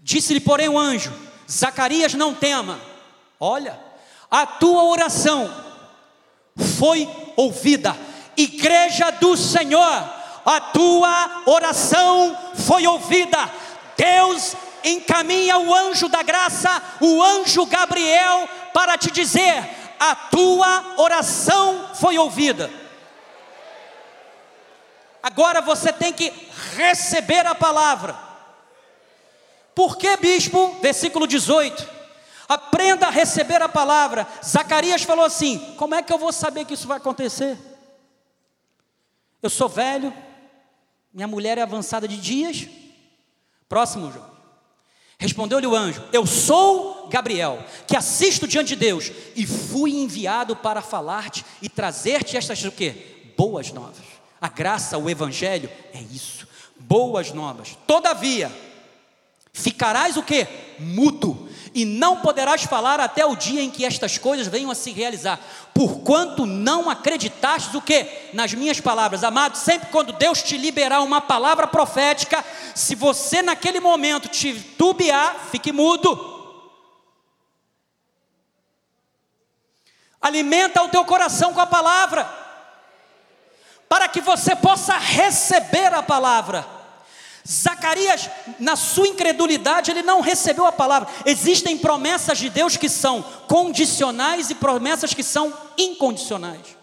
Disse-lhe, porém, o anjo: Zacarias, não tema. Olha, a tua oração foi ouvida. Igreja do Senhor, a tua oração foi ouvida. Deus encaminha o anjo da graça, o anjo Gabriel, para te dizer: a tua oração foi ouvida. Agora você tem que receber a palavra. Por que, bispo? Versículo 18. Aprenda a receber a palavra. Zacarias falou assim: Como é que eu vou saber que isso vai acontecer? Eu sou velho, minha mulher é avançada de dias. Próximo, João. Respondeu-lhe o anjo: Eu sou Gabriel, que assisto diante de Deus, e fui enviado para falar-te e trazer-te estas o quê? Boas novas. A graça, o evangelho é isso. Boas novas. Todavia, ficarás o quê? Mudo e não poderás falar até o dia em que estas coisas venham a se realizar, porquanto não acreditastes o que? Nas minhas palavras, amado, sempre quando Deus te liberar uma palavra profética, se você naquele momento titubear, fique mudo. Alimenta o teu coração com a palavra, para que você possa receber a palavra. Zacarias, na sua incredulidade, ele não recebeu a palavra. Existem promessas de Deus que são condicionais e promessas que são incondicionais.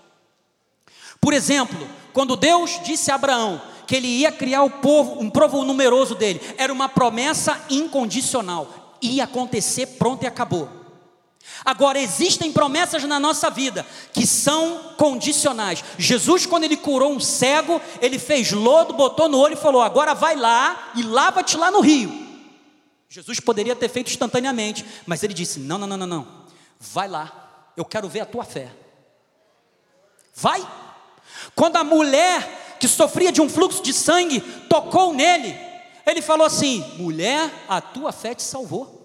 Por exemplo, quando Deus disse a Abraão que ele ia criar o povo, um povo numeroso dele, era uma promessa incondicional. Ia acontecer, pronto e acabou. Agora, existem promessas na nossa vida que são condicionais. Jesus, quando ele curou um cego, ele fez lodo, botou no olho e falou: Agora vai lá e lava-te lá no rio. Jesus poderia ter feito instantaneamente, mas ele disse: Não, não, não, não, não. Vai lá, eu quero ver a tua fé. Vai. Quando a mulher que sofria de um fluxo de sangue tocou nele, ele falou assim: Mulher, a tua fé te salvou.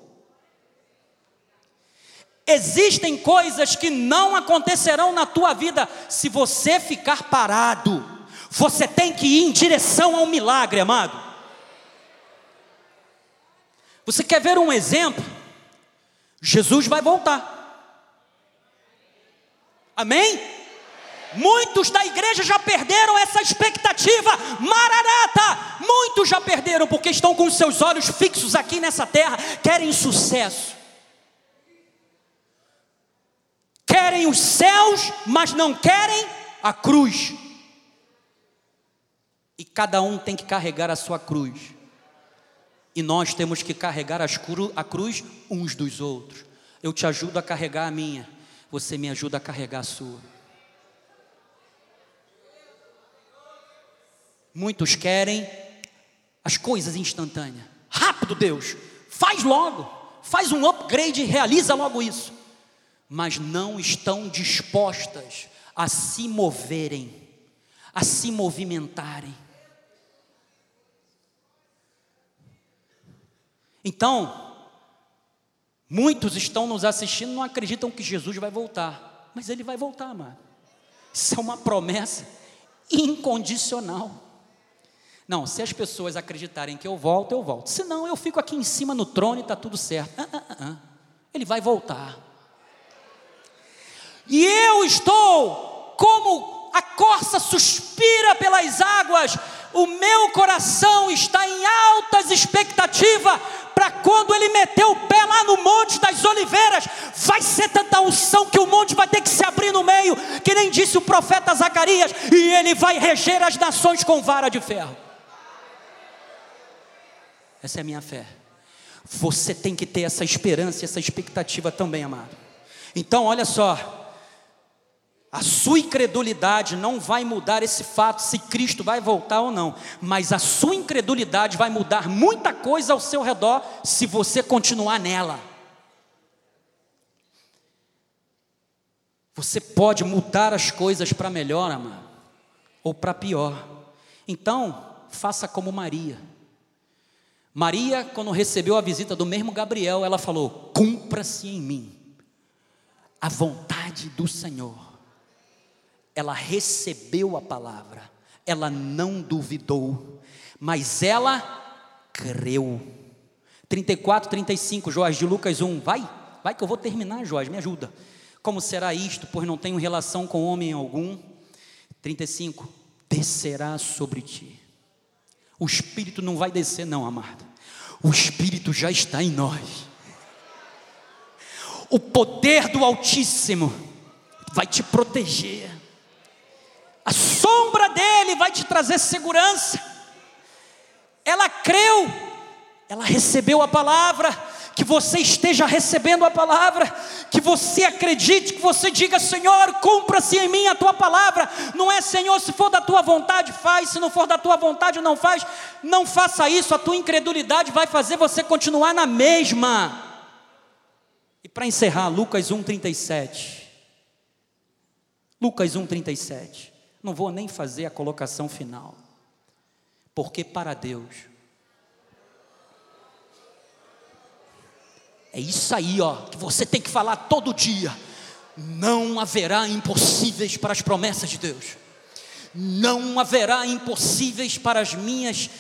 Existem coisas que não acontecerão na tua vida se você ficar parado. Você tem que ir em direção ao milagre, amado. Você quer ver um exemplo? Jesus vai voltar. Amém? Muitos da igreja já perderam essa expectativa. Maranata! Muitos já perderam porque estão com seus olhos fixos aqui nessa terra, querem sucesso. Querem os céus, mas não querem a cruz. E cada um tem que carregar a sua cruz. E nós temos que carregar cru, a cruz uns dos outros. Eu te ajudo a carregar a minha, você me ajuda a carregar a sua. Muitos querem as coisas instantâneas. Rápido, Deus, faz logo, faz um upgrade e realiza logo isso mas não estão dispostas a se moverem, a se movimentarem. Então, muitos estão nos assistindo, não acreditam que Jesus vai voltar, mas ele vai voltar, mano. Isso é uma promessa incondicional. Não, se as pessoas acreditarem que eu volto, eu volto. Senão eu fico aqui em cima no trono e está tudo certo. Ah, ah, ah, ah. Ele vai voltar. E eu estou como a corça suspira pelas águas, o meu coração está em altas expectativas para quando ele meter o pé lá no Monte das Oliveiras, vai ser tanta unção que o monte vai ter que se abrir no meio, que nem disse o profeta Zacarias, e ele vai reger as nações com vara de ferro. Essa é a minha fé. Você tem que ter essa esperança, essa expectativa também, amado. Então, olha só, a sua incredulidade não vai mudar esse fato se Cristo vai voltar ou não, mas a sua incredulidade vai mudar muita coisa ao seu redor se você continuar nela. Você pode mudar as coisas para melhor, amado, ou para pior. Então, faça como Maria. Maria, quando recebeu a visita do mesmo Gabriel, ela falou: Cumpra-se em mim a vontade do Senhor ela recebeu a palavra, ela não duvidou, mas ela creu. 34, 35, Jorge, de Lucas 1, vai, vai que eu vou terminar, Jorge, me ajuda. Como será isto, pois não tenho relação com homem algum? 35, descerá sobre ti. O Espírito não vai descer, não, amado. O Espírito já está em nós. O poder do Altíssimo vai te proteger. A sombra dele vai te trazer segurança. Ela creu, ela recebeu a palavra, que você esteja recebendo a palavra, que você acredite, que você diga: Senhor, cumpra-se em mim a tua palavra. Não é, Senhor, se for da tua vontade, faz, se não for da tua vontade, não faz. Não faça isso, a tua incredulidade vai fazer você continuar na mesma. E para encerrar, Lucas 1,37. Lucas 1,37. Não vou nem fazer a colocação final. Porque para Deus É isso aí, ó, que você tem que falar todo dia. Não haverá impossíveis para as promessas de Deus. Não haverá impossíveis para as minhas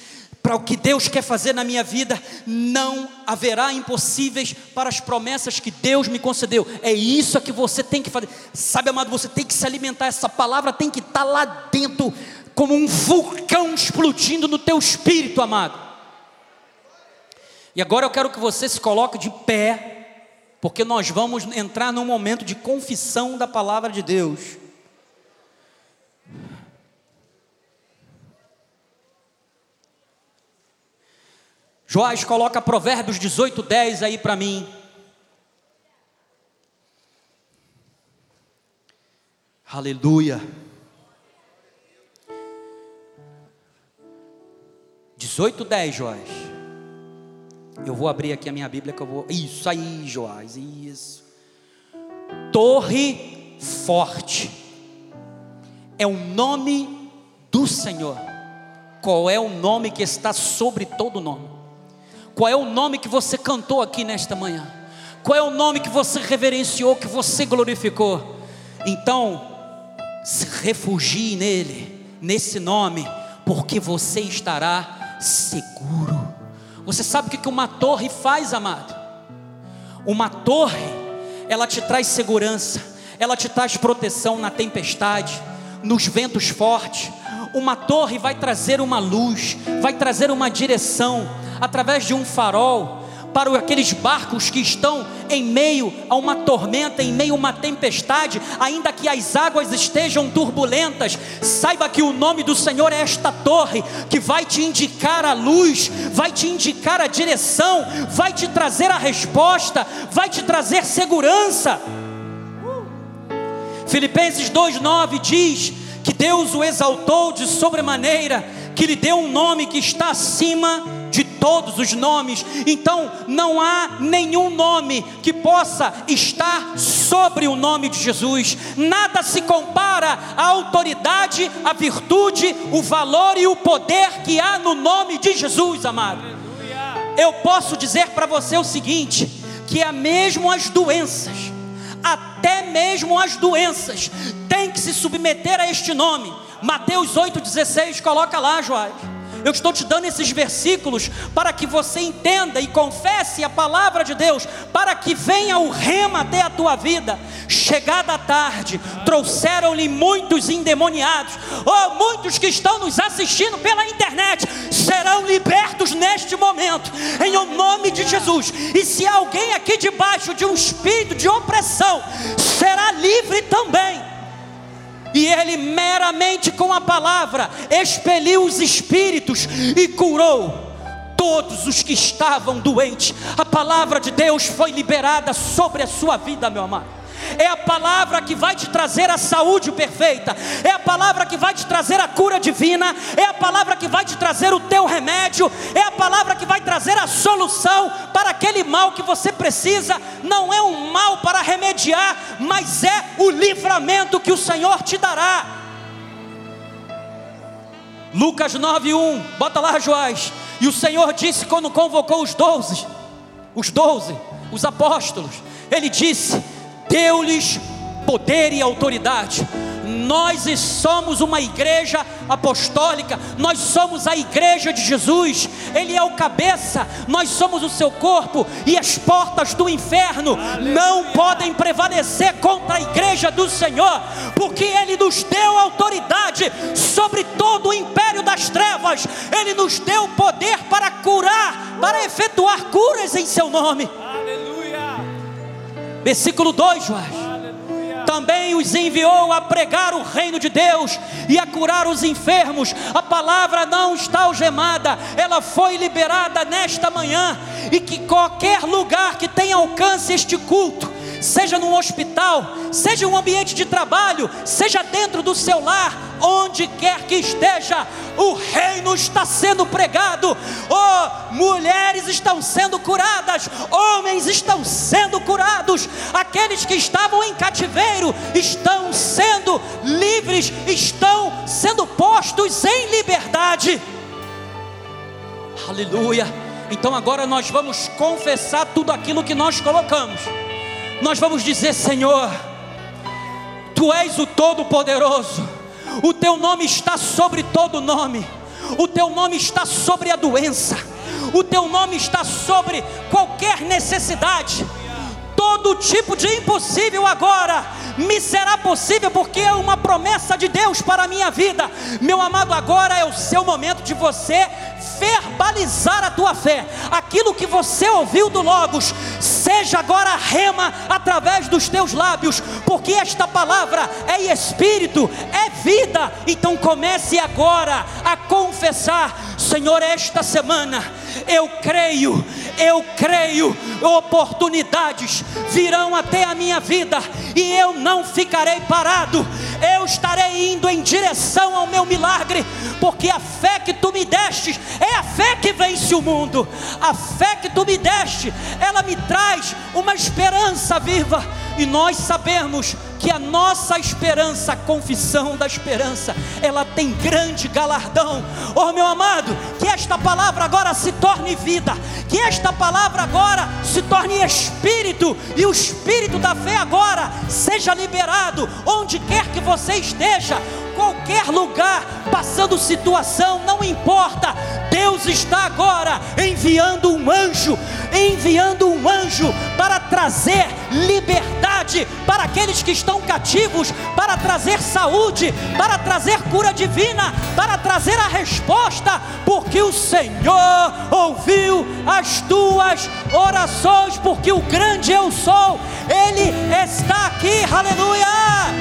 para o que Deus quer fazer na minha vida, não haverá impossíveis para as promessas que Deus me concedeu. É isso que você tem que fazer. Sabe, amado, você tem que se alimentar. Essa palavra tem que estar lá dentro, como um vulcão explodindo no teu espírito, amado. E agora eu quero que você se coloque de pé, porque nós vamos entrar num momento de confissão da palavra de Deus. Joás coloca Provérbios 18, 10 aí para mim. Aleluia. 18, 10, Joás. Eu vou abrir aqui a minha Bíblia que eu vou. Isso aí, Joás, isso. Torre forte. É o nome do Senhor. Qual é o nome que está sobre todo nome? Qual é o nome que você cantou aqui nesta manhã? Qual é o nome que você reverenciou, que você glorificou? Então, se refugie nele, nesse nome, porque você estará seguro. Você sabe o que uma torre faz, amado? Uma torre, ela te traz segurança, ela te traz proteção na tempestade, nos ventos fortes. Uma torre vai trazer uma luz, vai trazer uma direção através de um farol para aqueles barcos que estão em meio a uma tormenta, em meio a uma tempestade, ainda que as águas estejam turbulentas, saiba que o nome do Senhor é esta torre que vai te indicar a luz, vai te indicar a direção, vai te trazer a resposta, vai te trazer segurança. Filipenses 2:9 diz que Deus o exaltou de sobremaneira, que lhe deu um nome que está acima todos os nomes. Então não há nenhum nome que possa estar sobre o nome de Jesus. Nada se compara à autoridade, à virtude, o valor e o poder que há no nome de Jesus, amado. Eu posso dizer para você o seguinte: que é mesmo as doenças, até mesmo as doenças, têm que se submeter a este nome. Mateus 8,16, coloca lá, Joás Eu estou te dando esses versículos para que você entenda e confesse a palavra de Deus, para que venha o rema até a tua vida. Chegada a tarde, trouxeram-lhe muitos endemoniados, ou oh, muitos que estão nos assistindo pela internet, serão libertos neste momento, em nome de Jesus. E se alguém aqui debaixo de um espírito de opressão, será livre também e ele meramente com a palavra expeliu os espíritos e curou todos os que estavam doentes. A palavra de Deus foi liberada sobre a sua vida, meu amado é a palavra que vai te trazer a saúde perfeita, é a palavra que vai te trazer a cura divina, é a palavra que vai te trazer o teu remédio, é a palavra que vai trazer a solução para aquele mal que você precisa. Não é um mal para remediar, mas é o livramento que o Senhor te dará. Lucas 9:1, bota lá, Joás. E o Senhor disse quando convocou os doze, os doze, os apóstolos, ele disse: deu-lhes poder e autoridade. Nós somos uma igreja apostólica, nós somos a igreja de Jesus, Ele é o cabeça, nós somos o seu corpo, e as portas do inferno Aleluia. não podem prevalecer contra a igreja do Senhor, porque Ele nos deu autoridade sobre todo o império das trevas, Ele nos deu poder para curar, para efetuar curas em Seu nome. Versículo 2, Joás. Também os enviou a pregar o reino de Deus e a curar os enfermos. A palavra não está algemada, ela foi liberada nesta manhã. E que qualquer lugar que tenha alcance este culto, seja num hospital, seja um ambiente de trabalho, seja dentro do seu lar, onde quer que esteja, o reino está sendo pregado, oh, mulheres estão sendo curadas, homens estão sendo curados, aqueles que estavam em cativeiro estão sendo livres, estão sendo postos em liberdade. Aleluia. Então agora nós vamos confessar tudo aquilo que nós colocamos. Nós vamos dizer, Senhor, Tu és o Todo-Poderoso. O teu nome está sobre todo nome, o teu nome está sobre a doença, o teu nome está sobre qualquer necessidade, todo tipo de impossível agora me será possível porque é uma promessa de Deus para a minha vida. Meu amado, agora é o seu momento de você verbalizar a tua fé. Aquilo que você ouviu do Logos, seja agora rema através dos teus lábios, porque esta palavra é espírito, é vida. Então comece agora a confessar: Senhor, esta semana eu creio, eu creio, oportunidades virão até a minha vida e eu não ficarei parado, eu estarei indo em direção ao meu milagre, porque a fé que tu me deste é a fé que vence o mundo, a fé que tu me deste, ela me traz uma esperança viva e nós sabemos que a nossa esperança, a confissão da esperança, ela tem grande galardão. Oh, meu amado, que esta palavra agora se torne vida, que esta palavra agora se torne espírito, e o espírito da fé agora seja liberado, onde quer que você esteja, qualquer lugar, passando situação, não importa, Deus está agora enviando um anjo, enviando um anjo para trazer liberdade para aqueles que estão cativos, para trazer saúde, para trazer cura divina, para trazer a resposta, porque o Senhor ouviu as tuas orações, porque o grande eu sou, Ele está aqui, aleluia.